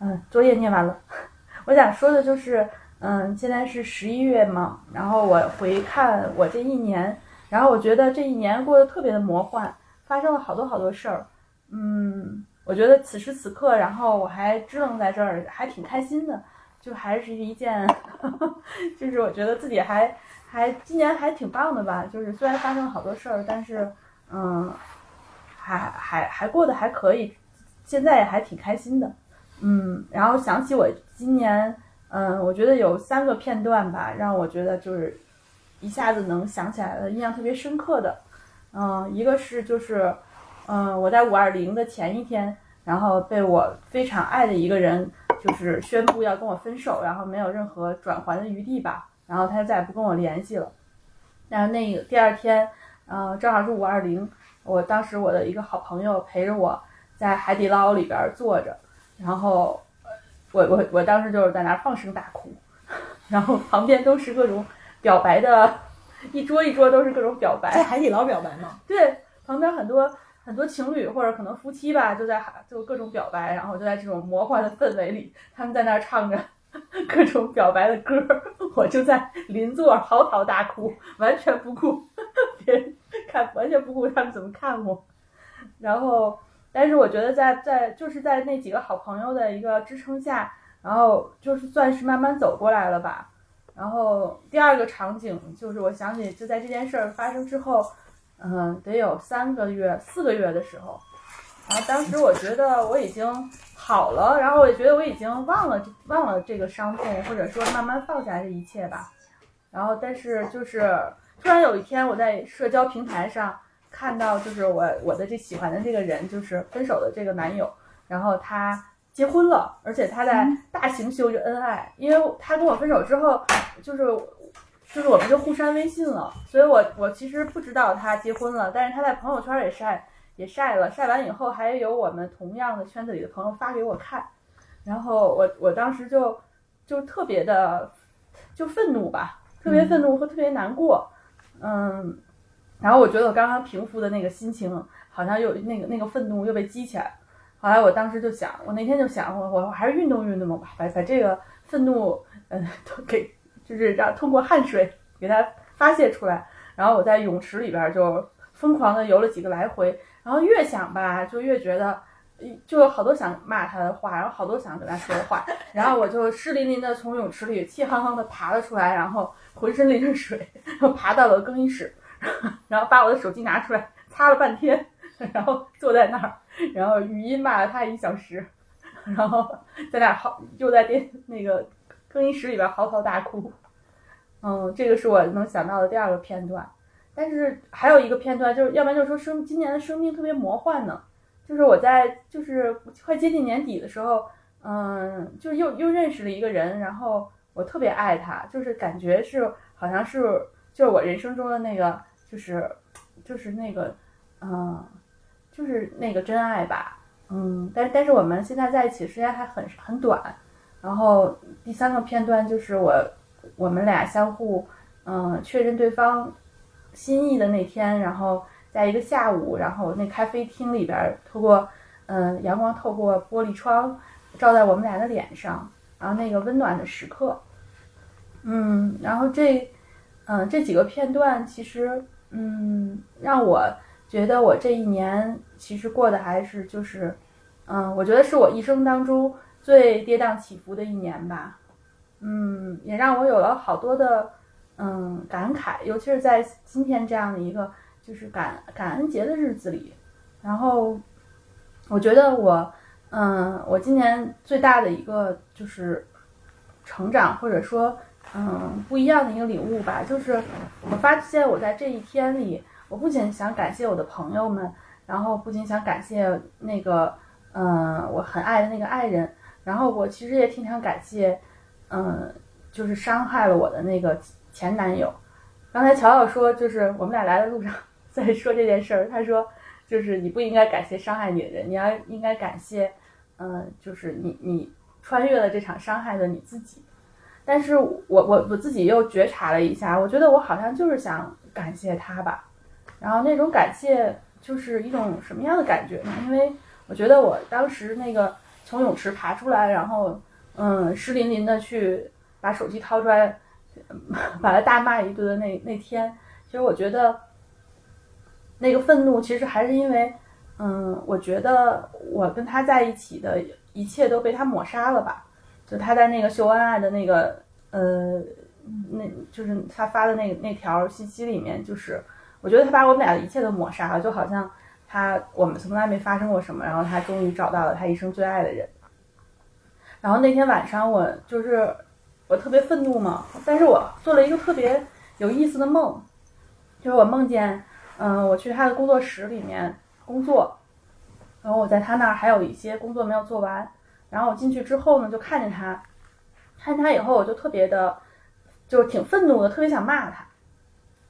嗯，作业念完了。我想说的就是，嗯，现在是十一月嘛，然后我回看我这一年，然后我觉得这一年过得特别的魔幻，发生了好多好多事儿。嗯，我觉得此时此刻，然后我还支棱在这儿，还挺开心的，就还是一件，就是我觉得自己还还今年还挺棒的吧。就是虽然发生了好多事儿，但是嗯，还还还过得还可以，现在也还挺开心的。嗯，然后想起我今年，嗯，我觉得有三个片段吧，让我觉得就是一下子能想起来的，印象特别深刻的。嗯，一个是就是，嗯，我在五二零的前一天，然后被我非常爱的一个人就是宣布要跟我分手，然后没有任何转圜的余地吧，然后他就再也不跟我联系了。然后那个第二天，呃，正好是五二零，我当时我的一个好朋友陪着我在海底捞里边坐着。然后我我我当时就是在那儿放声大哭，然后旁边都是各种表白的，一桌一桌都是各种表白在白。海底捞表白吗？对，旁边很多很多情侣或者可能夫妻吧，就在海就各种表白，然后就在这种魔幻的氛围里，他们在那儿唱着各种表白的歌儿，我就在邻座嚎啕大哭，完全不顾 别人看，完全不顾他们怎么看我。然后，但是我觉得在在就是在那几个好朋友的一个支撑下，然后就是算是慢慢走过来了吧。然后第二个场景就是我想起就在这件事儿发生之后，嗯，得有三个月、四个月的时候，然后当时我觉得我已经好了，然后我也觉得我已经忘了忘了这个伤痛，或者说慢慢放下这一切吧。然后但是就是突然有一天我在社交平台上看到，就是我我的这喜欢的这个人，就是分手的这个男友，然后他结婚了，而且他在大型秀着恩爱，因为他跟我分手之后，就是就是我们就互删微信了，所以我我其实不知道他结婚了，但是他在朋友圈也晒也晒了，晒完以后还有我们同样的圈子里的朋友发给我看，然后我我当时就就特别的就愤怒吧，特别愤怒和特别难过，嗯，然后我觉得我刚刚平复的那个心情，好像又那个那个愤怒又被激起来。后来我当时就想，我那天就想，我我还是运动运动吧，把把这个愤怒，嗯，都给就是让通过汗水给它发泄出来。然后我在泳池里边就疯狂的游了几个来回，然后越想吧，就越觉得。就有好多想骂他的话，然后好多想跟他说的话，然后我就湿淋淋的从泳池里气哼哼的爬了出来，然后浑身淋着水，然后爬到了更衣室，然后把我的手机拿出来擦了半天，然后坐在那儿，然后语音骂了他一小时，然后在那嚎，又在电那个更衣室里边嚎啕大哭。嗯，这个是我能想到的第二个片段。但是还有一个片段，就是要不然就是说生今年的生命特别魔幻呢。就是我在就是快接近年底的时候，嗯，就又又认识了一个人，然后我特别爱他，就是感觉是好像是就是我人生中的那个就是就是那个嗯，就是那个真爱吧，嗯，但但是我们现在在一起时间还很很短，然后第三个片段就是我我们俩相互嗯确认对方心意的那天，然后在一个下午，然后那咖啡厅里边透过嗯阳光透过玻璃窗照在我们俩的脸上，然后那个温暖的时刻，嗯，然后这嗯这几个片段其实嗯让我觉得我这一年其实过得还是就是嗯我觉得是我一生当中最跌宕起伏的一年吧，嗯也让我有了好多的嗯感慨，尤其是在今天这样的一个就是感感恩节的日子里，然后我觉得我嗯我今年最大的一个就是成长或者说嗯不一样的一个领悟吧，就是我发现我在这一天里，我不仅想感谢我的朋友们，然后不仅想感谢那个嗯我很爱的那个爱人，然后我其实也挺想感谢嗯就是伤害了我的那个前男友。刚才乔乔说，就是我们俩来的路上在说这件事儿，他说就是你不应该感谢伤害你的人，你要应该感谢嗯就是你你穿越了这场伤害的你自己。但是我我我自己又觉察了一下，我觉得我好像就是想感谢他吧，然后那种感谢就是一种什么样的感觉呢？因为我觉得我当时那个从泳池爬出来，然后嗯湿淋淋的去把手机掏出来，把他大骂一顿的那那天，其实我觉得那个愤怒其实还是因为嗯，我觉得我跟他在一起的一切都被他抹杀了吧。就他在那个秀恩爱的那个呃，那就是他发的那那条信息里面，就是我觉得他把我们俩的一切都抹杀了，就好像他我们从来没发生过什么，然后他终于找到了他一生最爱的人。然后那天晚上我就是我特别愤怒嘛，但是我做了一个特别有意思的梦，就是我梦见嗯我去他的工作室里面工作，然后我在他那儿还有一些工作没有做完。然后我进去之后呢，就看见他，看见他以后，我就特别的，就是挺愤怒的，特别想骂他，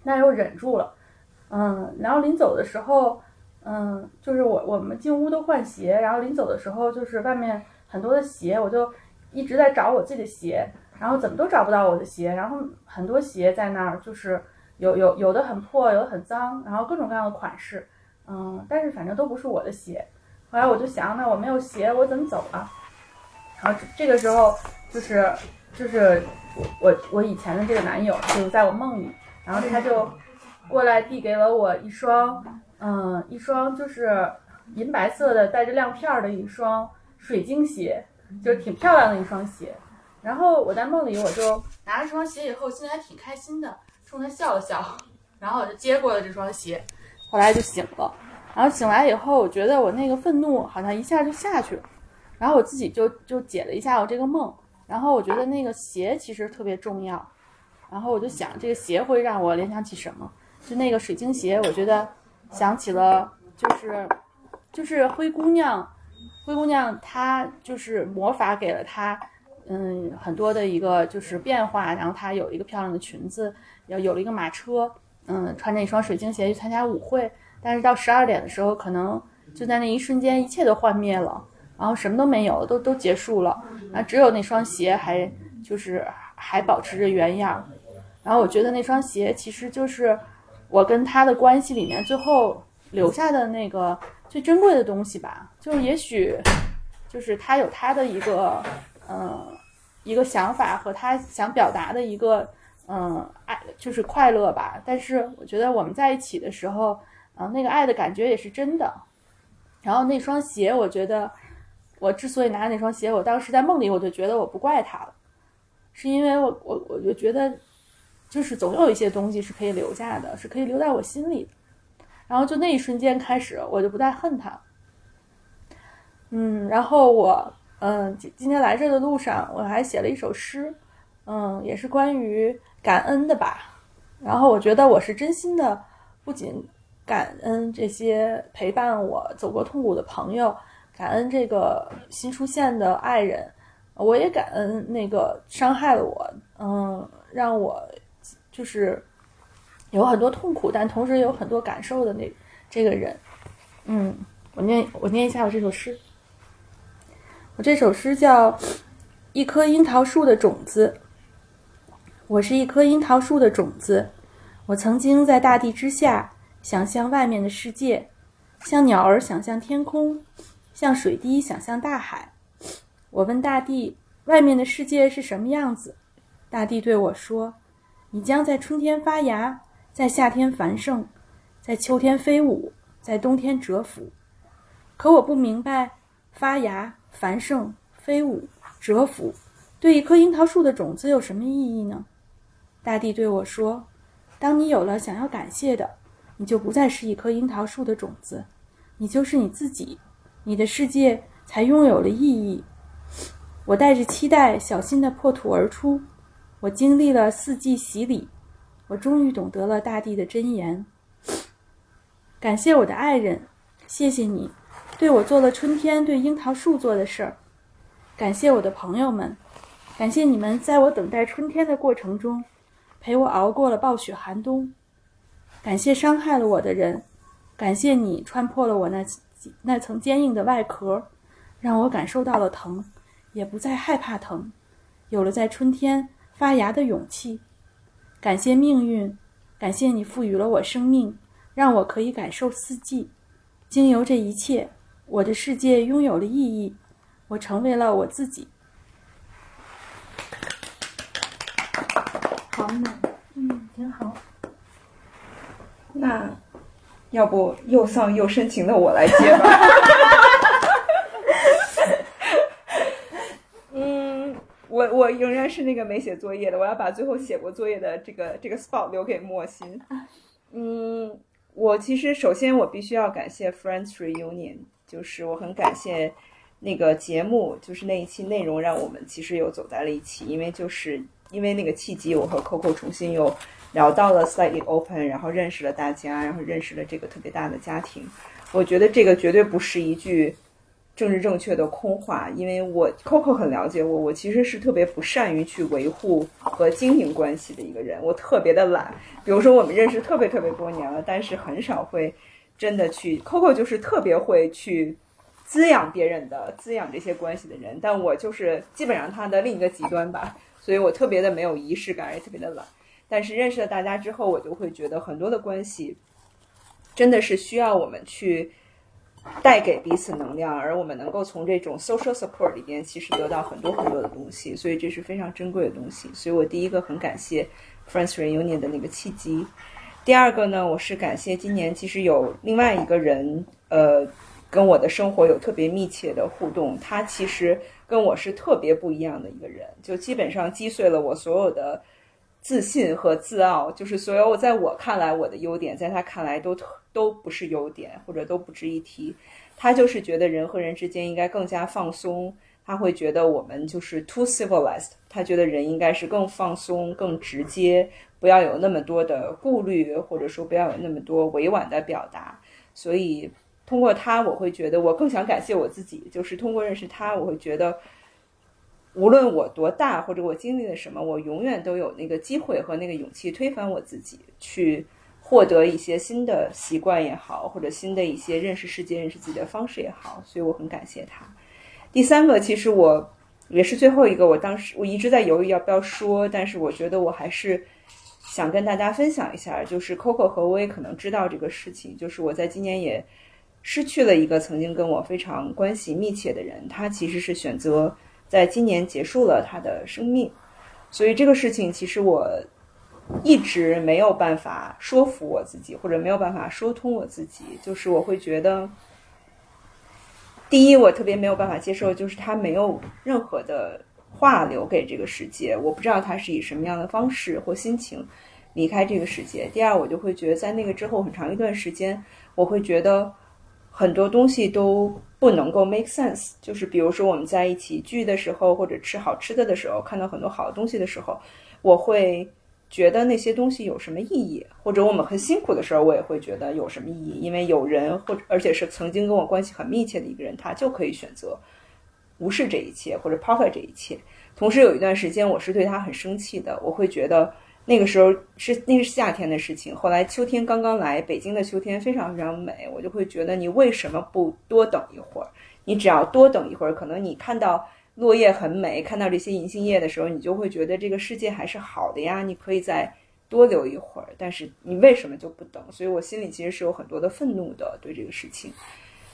但又忍住了，嗯，然后临走的时候，嗯，就是我我们进屋都换鞋，然后临走的时候，就是外面很多的鞋，我就一直在找我自己的鞋，然后怎么都找不到我的鞋，然后很多鞋在那儿，就是有有有的很破，有的很脏，然后各种各样的款式，嗯，但是反正都不是我的鞋，后来我就想，那我没有鞋，我怎么走啊？然后这个时候就是就是我我以前的这个男友就在我梦里，然后他就过来递给了我一双嗯一双就是银白色的带着亮片儿的一双水晶鞋，就是挺漂亮的一双鞋。然后我在梦里我就拿了这双鞋以后，心里还挺开心的，冲他笑了笑，然后我就接过了这双鞋，后来就醒了。然后醒来以后，我觉得我那个愤怒好像一下就下去了。然后我自己就就解了一下我这个梦，然后我觉得那个鞋其实特别重要，然后我就想这个鞋会让我联想起什么？就那个水晶鞋，我觉得想起了就是就是灰姑娘，灰姑娘她就是魔法给了她嗯很多的一个就是变化，然后她有一个漂亮的裙子，要有了一个马车，嗯，穿着一双水晶鞋去参加舞会，但是到十二点的时候，可能就在那一瞬间，一切都幻灭了。然后什么都没有，都都结束了，啊，只有那双鞋还就是还保持着原样。然后我觉得那双鞋其实就是我跟他的关系里面最后留下的那个最珍贵的东西吧。就是也许就是他有他的一个嗯一个想法和他想表达的一个嗯爱就是快乐吧。但是我觉得我们在一起的时候，嗯，那个爱的感觉也是真的。然后那双鞋，我觉得。我之所以拿那双鞋，我当时在梦里我就觉得我不怪他了，是因为我我我就觉得，就是总有一些东西是可以留下的，是可以留在我心里的。然后就那一瞬间开始，我就不再恨他。嗯，然后我嗯今今天来这的路上，我还写了一首诗，嗯，也是关于感恩的吧。然后我觉得我是真心的，不仅感恩这些陪伴我走过痛苦的朋友，感恩这个新出现的爱人，我也感恩那个伤害了我，嗯，让我就是有很多痛苦，但同时有很多感受的那这个人，嗯，我念我念一下我这首诗，我这首诗叫《一棵樱桃树的种子》，我是一棵樱桃树的种子，我曾经在大地之下。想象外面的世界，像鸟儿想象天空，像水滴想象大海。我问大地：“外面的世界是什么样子？”大地对我说：“你将在春天发芽，在夏天繁盛，在秋天飞舞，在冬天蛰伏。”可我不明白，发芽、繁盛、飞舞、蛰伏，对一棵樱桃树的种子有什么意义呢？大地对我说：“当你有了想要感谢的。”你就不再是一棵樱桃树的种子，你就是你自己，你的世界才拥有了意义。我带着期待，小心地破土而出。我经历了四季洗礼，我终于懂得了大地的真言。感谢我的爱人，谢谢你对我做了春天对樱桃树做的事儿。感谢我的朋友们，感谢你们在我等待春天的过程中，陪我熬过了暴雪寒冬。感谢伤害了我的人，感谢你穿破了我那那层坚硬的外壳，让我感受到了疼，也不再害怕疼，有了在春天发芽的勇气。感谢命运，感谢你赋予了我生命，让我可以感受四季。经由这一切，我的世界拥有了意义，我成为了我自己。好美，嗯，挺好。那，要不又丧又深情的我来接吧。嗯，我我仍然是那个没写作业的，我要把最后写过作业的这个这个 spot 留给莫欣。嗯，我其实首先我必须要感谢 Friends Reunion，就是我很感谢那个节目，就是那一期内容让我们其实又走在了一起，因为就是因为那个契机，我和 Coco 重新又。聊到了 slightly open，然后认识了大家，然后认识了这个特别大的家庭。我觉得这个绝对不是一句政治正确的空话，因为我 Coco 很了解我，我其实是特别不善于去维护和经营关系的一个人，我特别的懒。比如说我们认识特别特别多年了，但是很少会真的去 Coco 就是特别会去滋养别人的、滋养这些关系的人，但我就是基本上他的另一个极端吧，所以我特别的没有仪式感，也特别的懒。但是认识了大家之后，我就会觉得很多的关系真的是需要我们去带给彼此能量，而我们能够从这种 social support 里边其实得到很多很多的东西，所以这是非常珍贵的东西。所以我第一个很感谢 Friends Reunion 的那个契机。第二个呢，我是感谢今年其实有另外一个人，呃，跟我的生活有特别密切的互动。他其实跟我是特别不一样的一个人，就基本上击碎了我所有的。自信和自傲，就是所有在我看来我的优点，在他看来都特都不是优点，或者都不值一提。他就是觉得人和人之间应该更加放松，他会觉得我们就是 too civilized。他觉得人应该是更放松、更直接，不要有那么多的顾虑，或者说不要有那么多委婉的表达。所以通过他，我会觉得我更想感谢我自己，就是通过认识他，我会觉得。无论我多大，或者我经历了什么，我永远都有那个机会和那个勇气推翻我自己，去获得一些新的习惯也好，或者新的一些认识世界、认识自己的方式也好。所以我很感谢他。第三个，其实我也是最后一个，我当时我一直在犹豫要不要说，但是我觉得我还是想跟大家分享一下，就是 Coco 和我可能知道这个事情，就是我在今年也失去了一个曾经跟我非常关系密切的人，他其实是选择。在今年结束了他的生命，所以这个事情其实我一直没有办法说服我自己，或者没有办法说通我自己。就是我会觉得，第一，我特别没有办法接受，就是他没有任何的话留给这个世界，我不知道他是以什么样的方式或心情离开这个世界。第二，我就会觉得，在那个之后很长一段时间，我会觉得很多东西都。不能够 make sense，就是比如说我们在一起聚的时候，或者吃好吃的的时候，看到很多好的东西的时候，我会觉得那些东西有什么意义，或者我们很辛苦的时候，我也会觉得有什么意义，因为有人或者而且是曾经跟我关系很密切的一个人，他就可以选择无视这一切或者抛开这一切。同时有一段时间我是对他很生气的，我会觉得那个时候是那是夏天的事情，后来秋天刚刚来，北京的秋天非常非常美，我就会觉得你为什么不多等一会儿？你只要多等一会儿，可能你看到。落叶很美，看到这些银杏叶的时候，你就会觉得这个世界还是好的呀。你可以再多留一会儿，但是你为什么就不等？所以我心里其实是有很多的愤怒的对这个事情。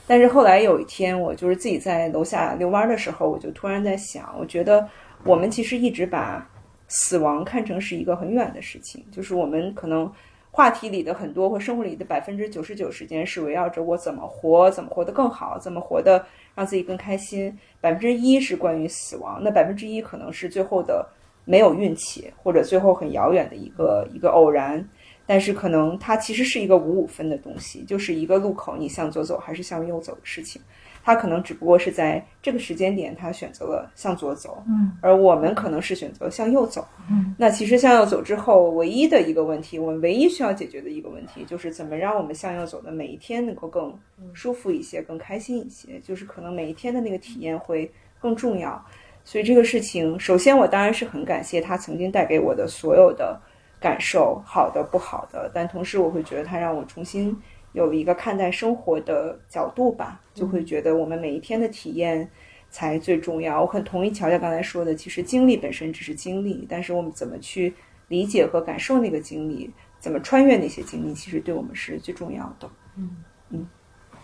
但是后来有一天，我就是自己在楼下遛弯的时候，我就突然在想，我觉得我们其实一直把死亡看成是一个很远的事情，就是我们可能话题里的很多或生活里的百分之九十九时间是围绕着我怎么活，怎么活得更好，怎么活得。让自己更开心，百分之一是关于死亡，那百分之一可能是最后的没有运气，或者最后很遥远的一个一个偶然，但是可能它其实是一个五五分的东西，就是一个路口，你向左走还是向右走的事情。他可能只不过是在这个时间点，他选择了向左走，嗯，而我们可能是选择向右走，嗯。那其实向右走之后，唯一的一个问题，我们唯一需要解决的一个问题，就是怎么让我们向右走的每一天能够更舒服一些，更开心一些，就是可能每一天的那个体验会更重要。所以这个事情，首先我当然是很感谢他曾经带给我的所有的感受，好的、不好的，但同时我会觉得他让我重新。有了一个看待生活的角度吧，就会觉得我们每一天的体验才最重要。我很同意乔乔刚才说的，其实经历本身只是经历，但是我们怎么去理解和感受那个经历，怎么穿越那些经历，其实对我们是最重要的。嗯嗯，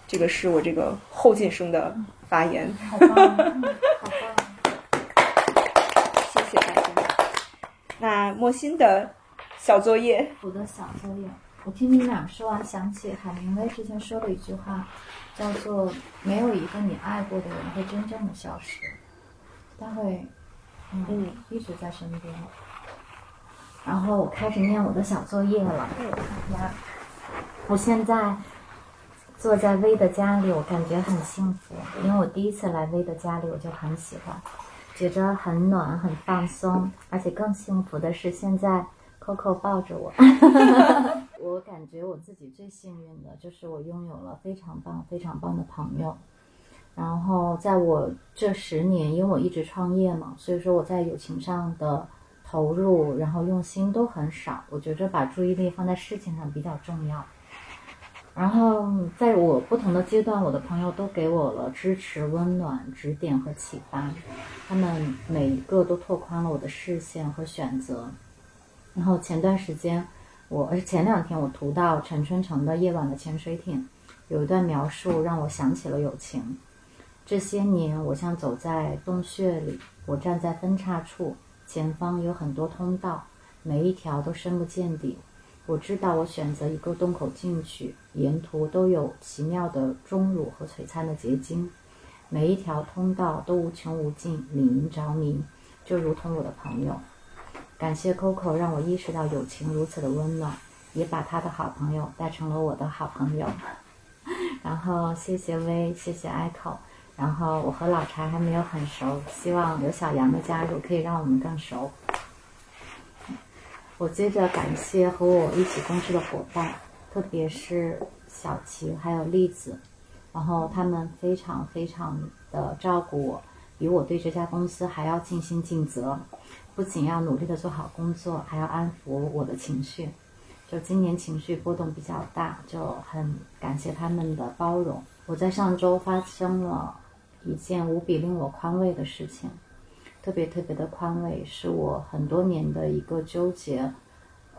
这个是我这个后进生的发言。好棒，好棒，谢谢大家。那莫欣的小作业，我的小作业。我听你们俩说完，想起海明威之前说的一句话，叫做“没有一个你爱过的人会真正的消失，他会，嗯，一直在身边。”然后我开始念我的小作业了。呀，我现在坐在薇的家里，我感觉很幸福，因为我第一次来薇的家里，我就很喜欢，觉着很暖、很放松，而且更幸福的是现在。Coco 抱着我，我感觉我自己最幸运的就是我拥有了非常棒、非常棒的朋友。然后在我这十年，因为我一直创业嘛，所以说我在友情上的投入，然后用心都很少。我觉着把注意力放在事情上比较重要。然后在我不同的阶段，我的朋友都给我了支持、温暖、指点和启发。他们每一个都拓宽了我的视线和选择。然后前段时间，我而前两天我读到陈春成的《夜晚的潜水艇》，有一段描述让我想起了友情。这些年，我像走在洞穴里，我站在分叉处，前方有很多通道，每一条都深不见底。我知道，我选择一个洞口进去，沿途都有奇妙的钟乳和璀璨的结晶，每一条通道都无穷无尽，令人着迷，就如同我的朋友。感谢 Coco 让我意识到友情如此的温暖，也把他的好朋友带成了我的好朋友。然后谢谢薇，谢谢 Echo。然后我和老柴还没有很熟，希望刘小杨的加入可以让我们更熟。我接着感谢和我一起共事的伙伴，特别是小齐还有栗子，然后他们非常非常的照顾我，比我对这家公司还要尽心尽责。不仅要努力的做好工作，还要安抚我的情绪。就今年情绪波动比较大，就很感谢他们的包容。我在上周发生了一件无比令我宽慰的事情，特别特别的宽慰，是我很多年的一个纠结。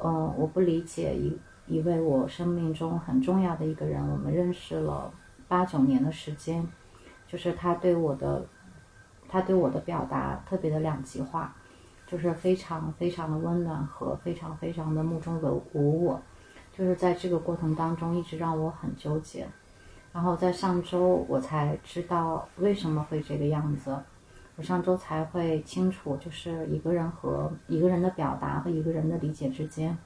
嗯，我不理解一一位我生命中很重要的一个人，我们认识了八九年的时间，就是他对我的，他对我的表达特别的两极化。就是非常非常的温暖和非常非常的目中无我，就是在这个过程当中一直让我很纠结，然后在上周我才知道为什么会这个样子，我上周才会清楚，就是一个人和一个人的表达和一个人的理解之间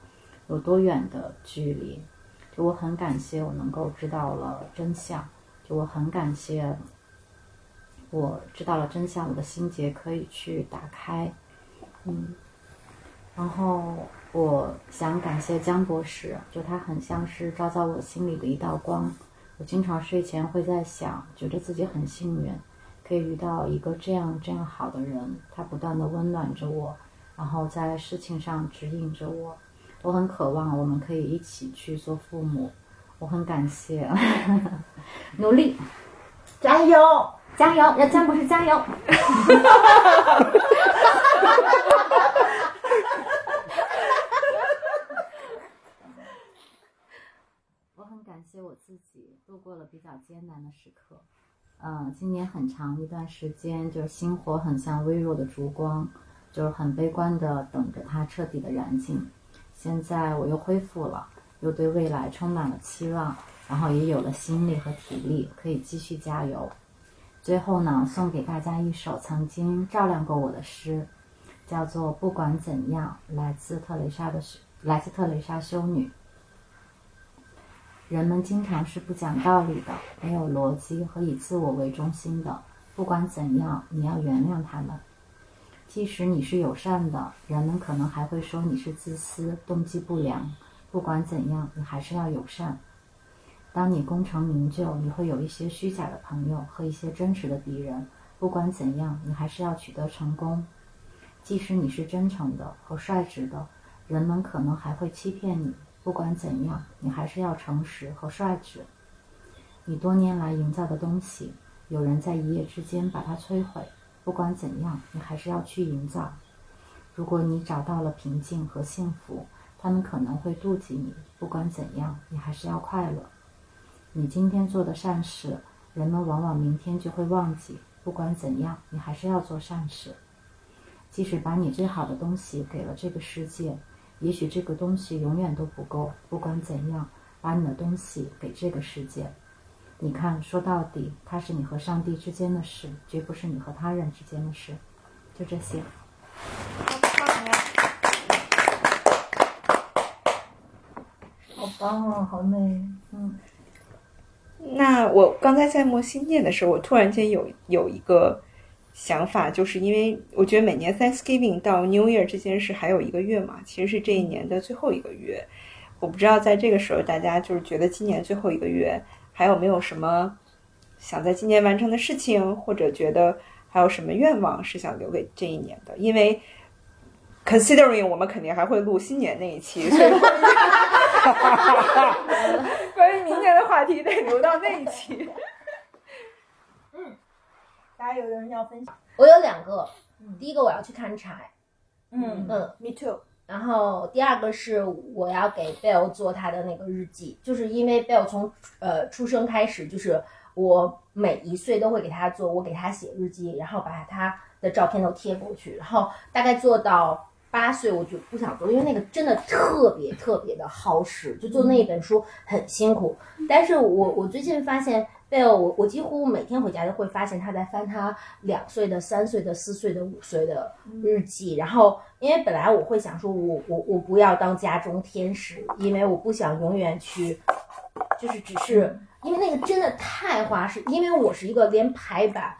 有多远的距离，就我很感谢我能够知道了真相，就我很感谢我知道了真相，我的心结可以去打开。嗯，然后我想感谢江博士，就他很像是照在我心里的一道光。我经常睡前会在想，觉得自己很幸运，可以遇到一个这样这样好的人，他不断的温暖着我，然后在事情上指引着我。我很渴望我们可以一起去做父母。我很感谢，努力，加油！加油！要江博士加油！我很感谢我自己度过了比较艰难的时刻。嗯，今年很长一段时间，就是星火很像微弱的烛光，就是很悲观的等着它彻底的燃尽。现在我又恢复了，又对未来充满了期望，然后也有了心力和体力，可以继续加油。最后呢，送给大家一首曾经照亮过我的诗，叫做《不管怎样》，来自特蕾莎的修来自特蕾莎修女。人们经常是不讲道理的，没有逻辑和以自我为中心的。不管怎样，你要原谅他们。即使你是友善的，人们可能还会说你是自私、动机不良。不管怎样，你还是要友善。当你功成名就，你会有一些虚假的朋友和一些真实的敌人。不管怎样，你还是要取得成功。即使你是真诚的和率直的，人们可能还会欺骗你。不管怎样，你还是要诚实和率直。你多年来营造的东西，有人在一夜之间把它摧毁。不管怎样，你还是要去营造。如果你找到了平静和幸福，他们可能会妒忌你。不管怎样，你还是要快乐。你今天做的善事，人们往往明天就会忘记。不管怎样，你还是要做善事。即使把你最好的东西给了这个世界，也许这个东西永远都不够。不管怎样，把你的东西给这个世界。你看，说到底，它是你和上帝之间的事，绝不是你和他人之间的事。就这些。好棒哦，好美，嗯。那我刚才在默心念的时候，我突然间有有一个想法，就是因为我觉得每年 Thanksgiving 到 New Year 这件事还有一个月嘛，其实是这一年的最后一个月。我不知道在这个时候，大家就是觉得今年最后一个月还有没有什么想在今年完成的事情，或者觉得还有什么愿望是想留给这一年的？因为 considering 我们肯定还会录新年那一期，所以 关于明年的话题得留到那一期。大家有人要分享？我有两个，第一个我要去看柴，嗯嗯，Me too。然后第二个是我要给 Bell 做他的那个日记，就是因为 Bell 从呃出生开始，就是我每一岁都会给他做，我给他写日记，然后把他的照片都贴过去，然后大概做到八岁我就不想做，因为那个真的特别特别的耗时，就做那一本书很辛苦。但是我我最近发现 Bell，我我几乎每天回家都会发现他在翻他两岁的、三岁的、四岁的、五岁的日记，然后。因为本来我会想说我，我我不要当家中天使，因为我不想永远去，就是只是因为那个真的太花式，因为我是一个连排版、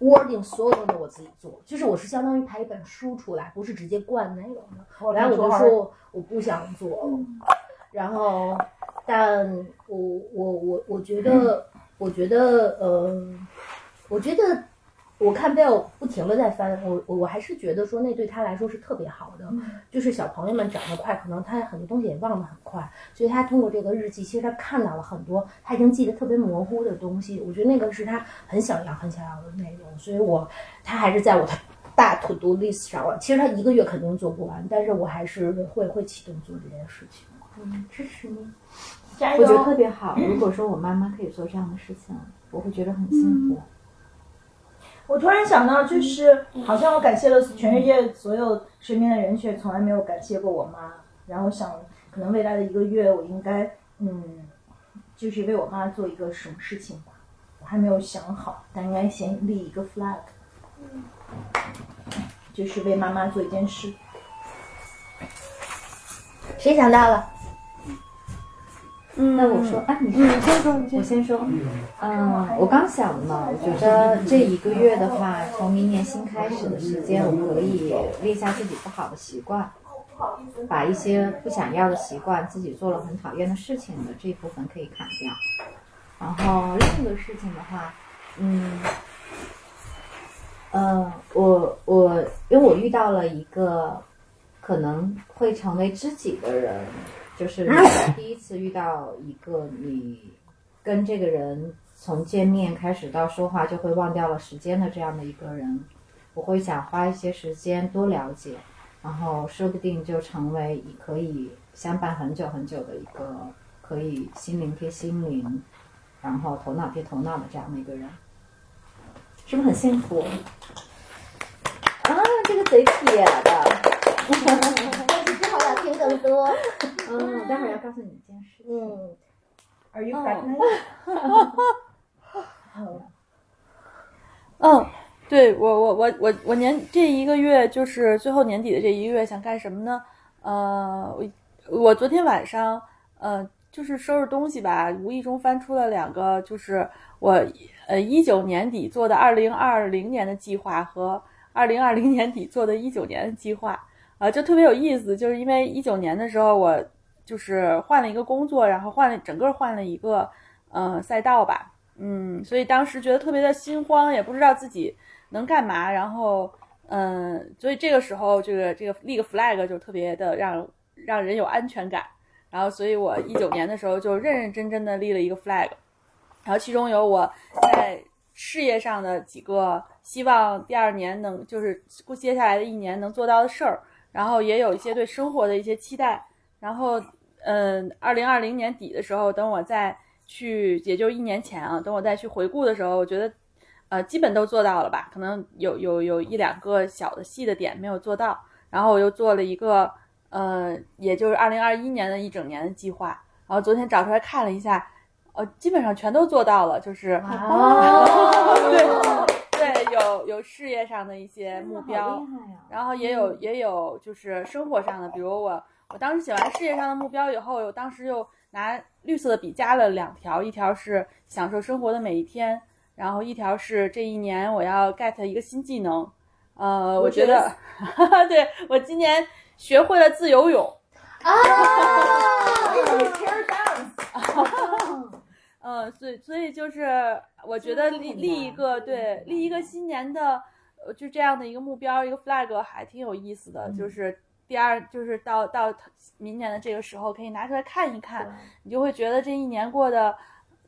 wording 所有东西我自己做，就是我是相当于排一本书出来，不是直接灌内容的。然后我就说我不想做了，然后，但我我我我觉得，我觉得，呃，我觉得。我看 Bell 不停的在翻，我我我还是觉得说那对他来说是特别好的，就是小朋友们长得快，可能他很多东西也忘得很快，所以他通过这个日记，其实他看到了很多他已经记得特别模糊的东西，我觉得那个是他很想要很想要的内容，所以我他还是在我的大 to do list 上了。其实他一个月肯定做不完，但是我还是会会启动做这件事情。嗯，支持你，加我觉得特别好。如果说我妈妈可以做这样的事情，我会觉得很幸福。我突然想到，就是好像我感谢了全世界所有身边的人，却从来没有感谢过我妈。然后想，可能未来的一个月，我应该，嗯，就是为我妈做一个什么事情吧。我还没有想好，但应该先立一个 flag，就是为妈妈做一件事。谁想到了？嗯，那我说，啊，你嗯，先说，你我先说。嗯，我刚想呢，我觉得这一个月的话，从明年新开始的时间，我可以列下自己不好的习惯，把一些不想要的习惯，自己做了很讨厌的事情的这一部分可以砍掉。然后另一个事情的话，嗯，呃，我我因为我遇到了一个可能会成为知己的人，就是 第一次遇到一个你跟这个人从见面开始到说话就会忘掉了时间的这样的一个人，我会想花一些时间多了解，然后说不定就成为可以相伴很久很久的一个可以心灵贴心灵，然后头脑贴头脑的这样的一个人，是不是很幸福？啊，这个贼撇的。更多。嗯，我待会儿要告诉你一件事。嗯，Are you 哦 pregnant？嗯，对我我我我我年这一个月就是最后年底的这一个月想干什么呢？呃，我我昨天晚上呃就是收拾东西吧，无意中翻出了两个，就是我呃一九年底做的二零二零年的计划和二零二零年底做的一九年的计划，啊、就特别有意思，就是因为一九年的时候我就是换了一个工作，然后换了整个换了一个呃赛道吧，嗯，所以当时觉得特别的心慌，也不知道自己能干嘛，然后，嗯，所以这个时候这个这个立个 flag 就特别的让让人有安全感，然后，所以我一九年的时候就认认真真的立了一个 flag，然后其中有我在事业上的几个希望第二年能就是接下来的一年能做到的事儿，然后也有一些对生活的一些期待，然后，嗯，二零二零年底的时候，等我再去，也就一年前啊，等我再去回顾的时候，我觉得，呃，基本都做到了吧，可能有有有一两个小的细的点没有做到，然后我又做了一个，呃，也就是二零二一年的一整年的计划，然后昨天找出来看了一下，呃，基本上全都做到了，就是，对 对，有有事业上的一些目标！然后也有也有就是生活上的，比如我我当时写完事业上的目标以后，我当时又拿绿色的笔加了两条，一条是享受生活的每一天，然后一条是这一年我要 get 一个新技能。呃，我觉得，对我今年学会了自由泳。啊，嗯，所以所以就是我觉得立立一个对立一个新年的呃就这样的一个目标一个 flag 还挺有意思的，就是第二就是到到明年的这个时候可以拿出来看一看，你就会觉得这一年过的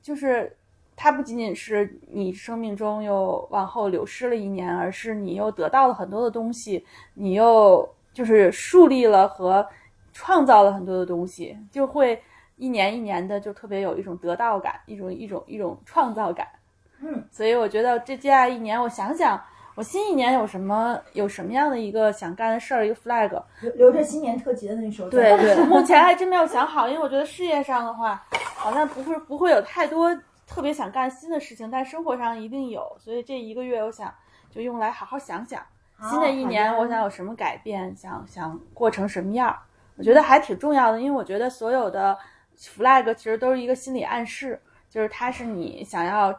就是它不仅仅是你生命中又往后流失了一年，而是你又得到了很多的东西，你又就是树立了和创造了很多的东西，就会一年一年的就特别有一种得到感，一种一种一种创造感。嗯，所以我觉得这接下来一年，我想想我新一年有什么有什么样的一个想干的事儿，一个 flag。留留着新年特辑的那时候对对，目前还真没有想好，因为我觉得事业上的话，好像不会不会有太多特别想干新的事情，但生活上一定有，所以这一个月我想就用来好好想想，新的一年我想有什么改变，想想过成什么样儿，我觉得还挺重要的，因为我觉得所有的 flag 其实都是一个心理暗示，就是它是你想要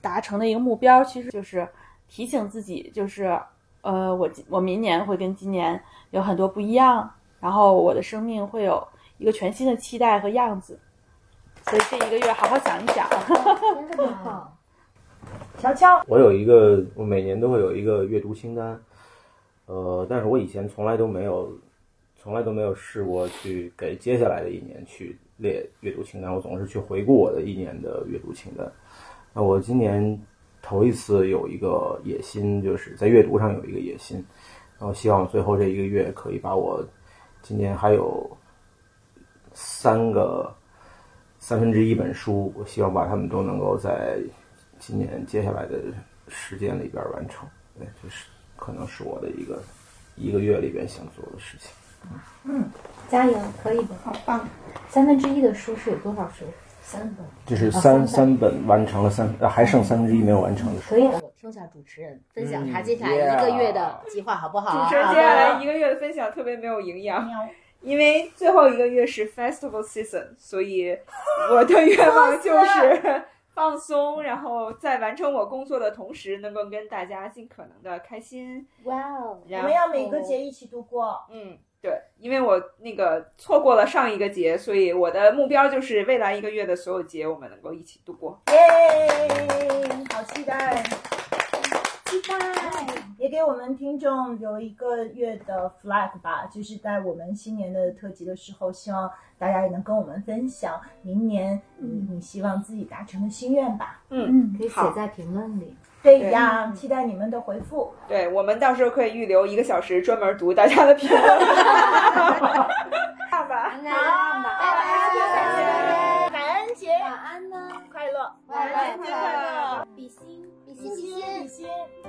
达成的一个目标，其实就是提醒自己，就是呃，我今我明年会跟今年有很多不一样，然后我的生命会有一个全新的期待和样子，所以这一个月好好想一想。真的好。乔乔，我有一个，我每年都会有一个阅读清单，呃，但是我以前从来都没有，从来都没有试过去给接下来的一年去列阅读清单，我总是去回顾我的一年的阅读清单。那我今年头一次有一个野心，就是在阅读上有一个野心，然后希望最后这一个月可以把我今年还有三个三分之一本书，我希望把它们都能够在今年接下来的时间里边完成。对，这是可能是我的一个一个月里边想做的事情。加油，可以的。好棒！三分之一的书是有多少书？三本。这是啊三三三本完成了三，呃还剩三分之一没有完成的书。可以的。我听一下主持人分享他嗯接下来一个月的计划，好不好？主持人接下来一个月的分享特别没有营养，因为最后一个月是 festival season，所以我的愿望就是放松，然后在完成我工作的同时，能够跟大家尽可能的开心。哇哦！我们要每个节一起度过。嗯，对，因为我那个错过了上一个节，所以我的目标就是未来一个月的所有节我们能够一起度过。耶，好期待！期待。也给我们听众留一个月的 flag 吧，就是在我们新年的特辑的时候，希望大家也能跟我们分享明年你你希望自己达成的心愿吧。嗯，可以写在评论里。对呀，期待你们的回复。对，我们到时候可以预留一个小时专门读大家的评论。看吧，拜拜，感恩节。晚安呢，快乐，晚安感恩节快乐，比心，比比心，比心。比心。心。